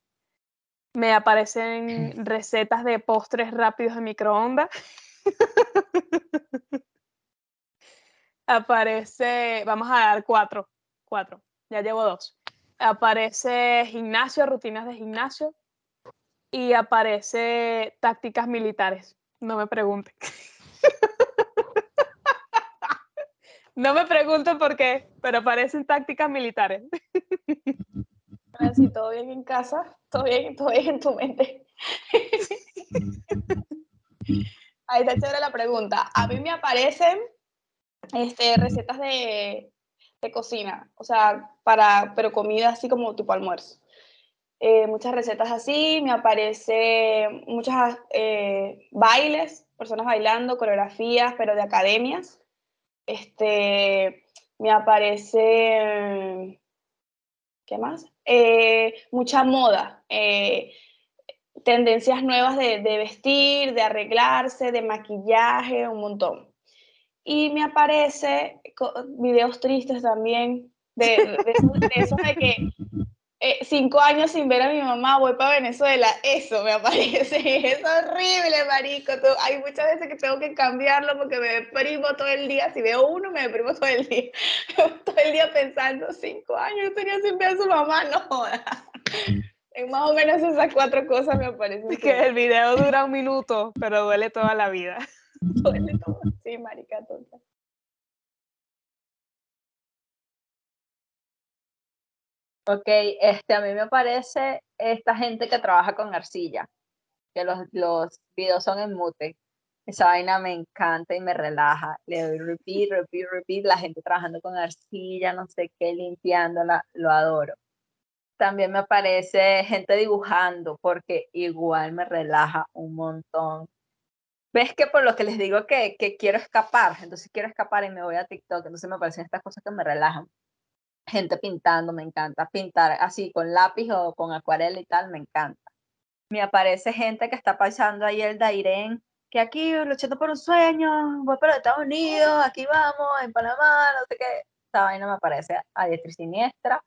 Me aparecen (laughs) recetas de postres rápidos en microondas. (laughs) Aparece, vamos a dar cuatro, cuatro, ya llevo dos aparece gimnasio, rutinas de gimnasio y aparece tácticas militares. No me pregunten. (laughs) no me pregunten por qué, pero aparecen tácticas militares. (laughs) Si todo bien en casa, todo bien, todo bien en tu mente. (laughs) Ahí está chévere la pregunta. A mí me aparecen este, recetas de, de cocina, o sea, para, pero comida así como tipo almuerzo. Eh, muchas recetas así, me aparece muchas eh, bailes, personas bailando, coreografías, pero de academias. Este, me aparece, ¿qué más? Eh, mucha moda, tendencias nuevas de, de vestir, de arreglarse, de maquillaje, un montón y me aparece videos tristes también, de, de, eso de que eh, cinco años sin ver a mi mamá, voy para Venezuela, eso me aparece, (laughs) es horrible, marico, hay muchas veces que tengo que cambiarlo porque me deprimo todo el día, si veo uno me deprimo todo el día, (laughs) todo el día pensando, cinco años tenía sin ver a su mamá, no En más o menos esas cuatro cosas me aparecen. Que el video dura un minuto, pero duele toda la vida. (laughs) duele todo. Sí, marica, tonta. Ok, este, a mí me parece esta gente que trabaja con arcilla, que los, los videos son en mute. Esa vaina me encanta y me relaja. Le doy repeat, repeat, repeat. La gente trabajando con arcilla, no sé qué, limpiándola, lo adoro. también me aparece gente dibujando, porque igual me relaja un montón. ¿Ves que por lo que les digo que, que quiero escapar? Entonces quiero escapar y me voy a TikTok, entonces me aparecen estas cosas que me relajan. Gente pintando, me encanta. Pintar así con lápiz o con acuarela y tal, me encanta. Me aparece gente que está pasando ahí el Dairén, que aquí luchando por un sueño, voy para Estados Unidos, aquí vamos, en Panamá, no sé qué. Esta vaina me aparece a diestra y siniestra.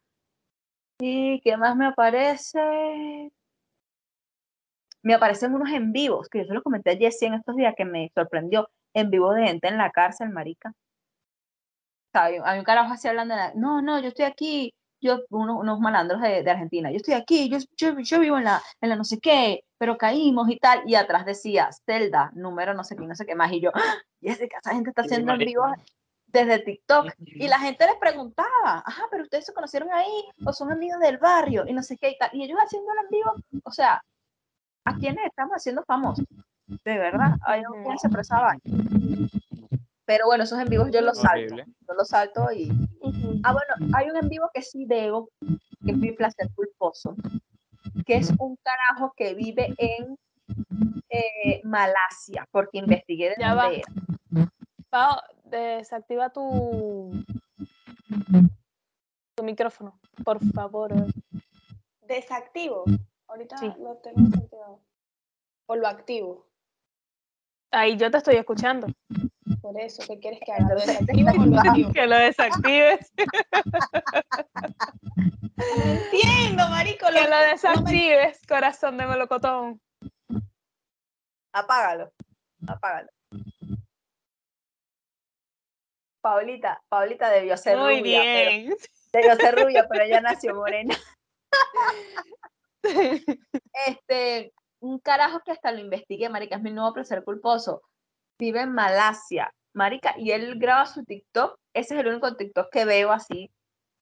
¿Y qué más me aparece? Me aparecen unos en vivos, que yo se los comenté a Jessie en estos días, que me sorprendió. En vivo de gente en la cárcel, marica. Sea, hay, un carajo así hablando de la, no, no, yo estoy aquí, yo, unos, unos malandros de, de Argentina, yo estoy aquí, yo, yo, yo vivo en la, en la no sé qué, pero caímos y tal, y atrás decía, Zelda, número no sé qué, no sé qué más, y yo, ¡Ah! Jessica, esa gente está haciendo en vivo desde TikTok, y la gente les preguntaba, ajá, pero ustedes se conocieron ahí, o son amigos del barrio, y no sé qué, y tal, y ellos haciéndolo en vivo, o sea, ¿a quiénes estamos haciendo famosos? De verdad, hay Ujú. quien se prestaba. Pero bueno, esos en vivos yo los salto, Horrible. yo los salto y. Ah, bueno, hay un en vivo que sí veo, que es mi placer culposo, que es un carajo que vive en eh, Malasia, porque investigué de Ya va. dónde. Pao, desactiva tu, tu micrófono, por favor. Desactivo. Ahorita Sí. lo tengo. O lo activo. Ahí yo te estoy escuchando. Por eso, ¿qué quieres que haga? ¿Lo o lo activo? (laughs) Que lo desactives. No (laughs) entiendo, marico. Que lo no desactives, corazón de melocotón. Apágalo, apágalo. Paulita, Paulita debió ser Muy rubia, pero- bien. debió ser rubia, pero ella nació morena. (laughs) (laughs) este, un carajo que hasta lo investigué, marica, es mi nuevo placer culposo. Vive en Malasia, marica, y él graba su TikTok. Ese es el único TikTok que veo así,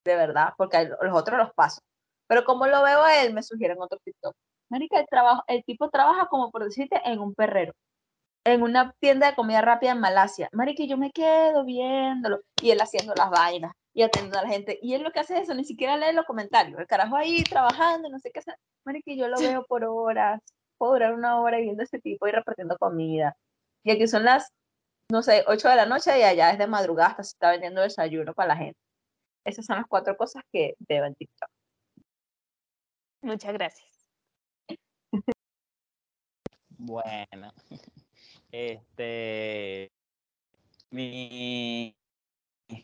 de verdad, porque los otros los paso. Pero como lo veo a él, me sugieren otro TikTok. Marica, el, trabajo, el tipo trabaja como por decirte en un perrero, en una tienda de comida rápida en Malasia. Marica, yo me quedo viéndolo, y él haciendo las vainas, y atendiendo a la gente. Y él lo que hace es eso, ni siquiera lee los comentarios. El carajo ahí trabajando, no sé qué hacer. Y yo lo veo por horas. Puedo durar una hora viendo a este tipo y repartiendo comida. Y aquí son las, no sé, 8 de la noche y allá es de madrugada, hasta se está vendiendo desayuno para la gente. Esas son las cuatro cosas que veo en TikTok. Muchas gracias. Bueno, (laughs) este, mi-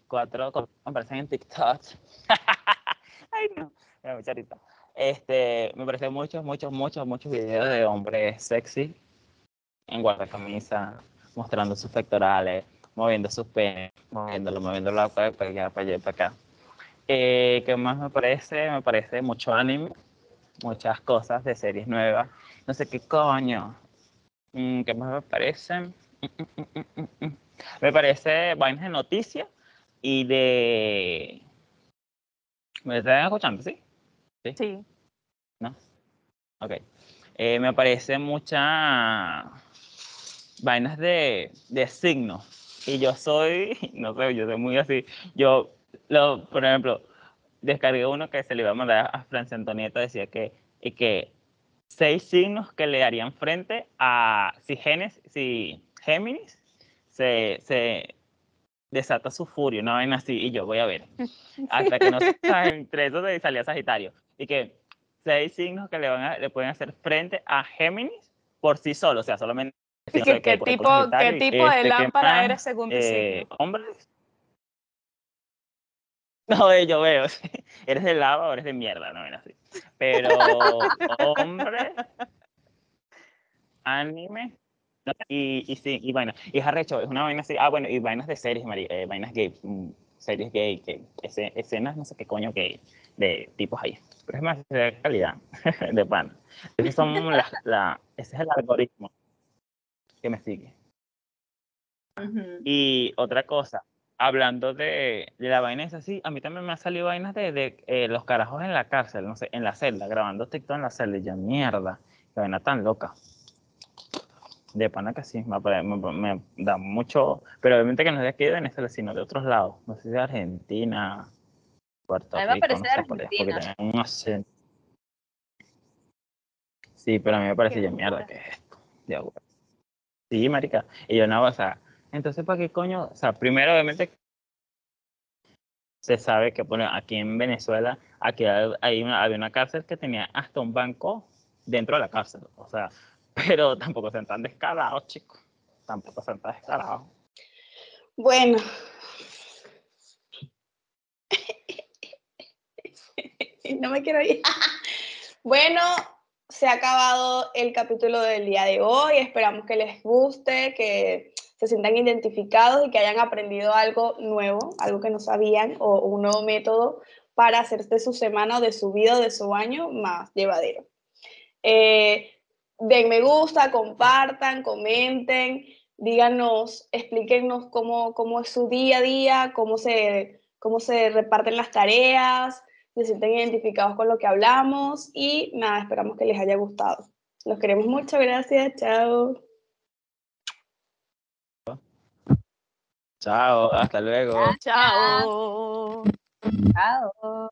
cuatro aparecen en TikTok. (laughs) Ay, no, mucha risa. Este, me parecen muchos, muchos, muchos, muchos videos de hombres sexy en guardacamisa, mostrando sus pectorales, moviendo sus penes, moviéndolo, moviéndolo para allá, para allá, para acá. Eh, ¿Qué más me parece? Me parece mucho anime, muchas cosas de series nuevas. No sé qué coño. Mm, ¿Qué más me parece? Mm, mm. Me parece vainas de noticias y de... ¿Me están escuchando? ¿Sí? Sí. ¿No? Ok. Eh, me parece mucha vainas de, de signos. Y yo soy, (laughs) no sé, yo soy muy así. Yo, lo, por ejemplo, descargué uno que se le iba a mandar a Francia Antonieta, decía que, y que seis signos que le harían frente a si, Genes, si Géminis se, se desata su furia, una vaina así, y yo voy a ver. (laughs) Hasta que no entre eso se salía Sagitario. Y que seis signos que le, van a, le pueden hacer frente a Géminis por sí solo, o sea, solamente. ¿Y no qué, tipo, qué tipo de este, ¿qué lámpara más? eres según tu Eh, signo? hombres. (laughs) No, eh, yo veo. (laughs) ¿Eres de lava o eres de mierda? No, era así. Pero hombre, anime. Y, y sí, y bueno, y es arrecho, es una vaina así. Ah, bueno, y vainas de series, Mari, eh, vainas gay, mm, series gay, que, escenas, no sé qué coño gay, de tipos ahí. Pero es más de calidad, (laughs) de pan. Esos son la, ese es el algoritmo que me sigue. Y otra cosa, hablando de, de la vaina esa, sí, a mí también me han salido vainas de, de eh, los carajos en la cárcel, no sé, en la celda, grabando TikTok en la celda, y ya mierda, qué vaina tan loca. De pana que sí, me, me- me da mucho, pero obviamente que no es de aquí de Venezuela, sino de otros lados, no sé si de Argentina, Puerto Rico, no de sé porque Argentina. un acento. Sí, pero a mí me parece ya mierda. ¿qué es esto? Ya, güey. Sí, marica. Y yo no, o sea, entonces, ¿para qué coño? O sea, primero, obviamente, se sabe que, bueno, aquí en Venezuela, aquí hay hay una, había una cárcel que tenía hasta un banco dentro de la cárcel. O sea, pero tampoco sean tan descarados, chicos. Tampoco sean tan descarados. Bueno. (laughs) No me quiero ir. (laughs) Bueno, se ha acabado el capítulo del día de hoy. Esperamos que les guste, que se sientan identificados y que hayan aprendido algo nuevo, algo que no sabían o un nuevo método para hacer de su semana o de su vida o de su año más llevadero. Eh, den me gusta, compartan, comenten, díganos, explíquenos cómo, cómo es su día a día, cómo se, cómo se reparten las tareas, se sienten identificados con lo que hablamos y nada, esperamos que les haya gustado. Los queremos mucho, gracias, chao. Chao, hasta luego. Chao. Chao.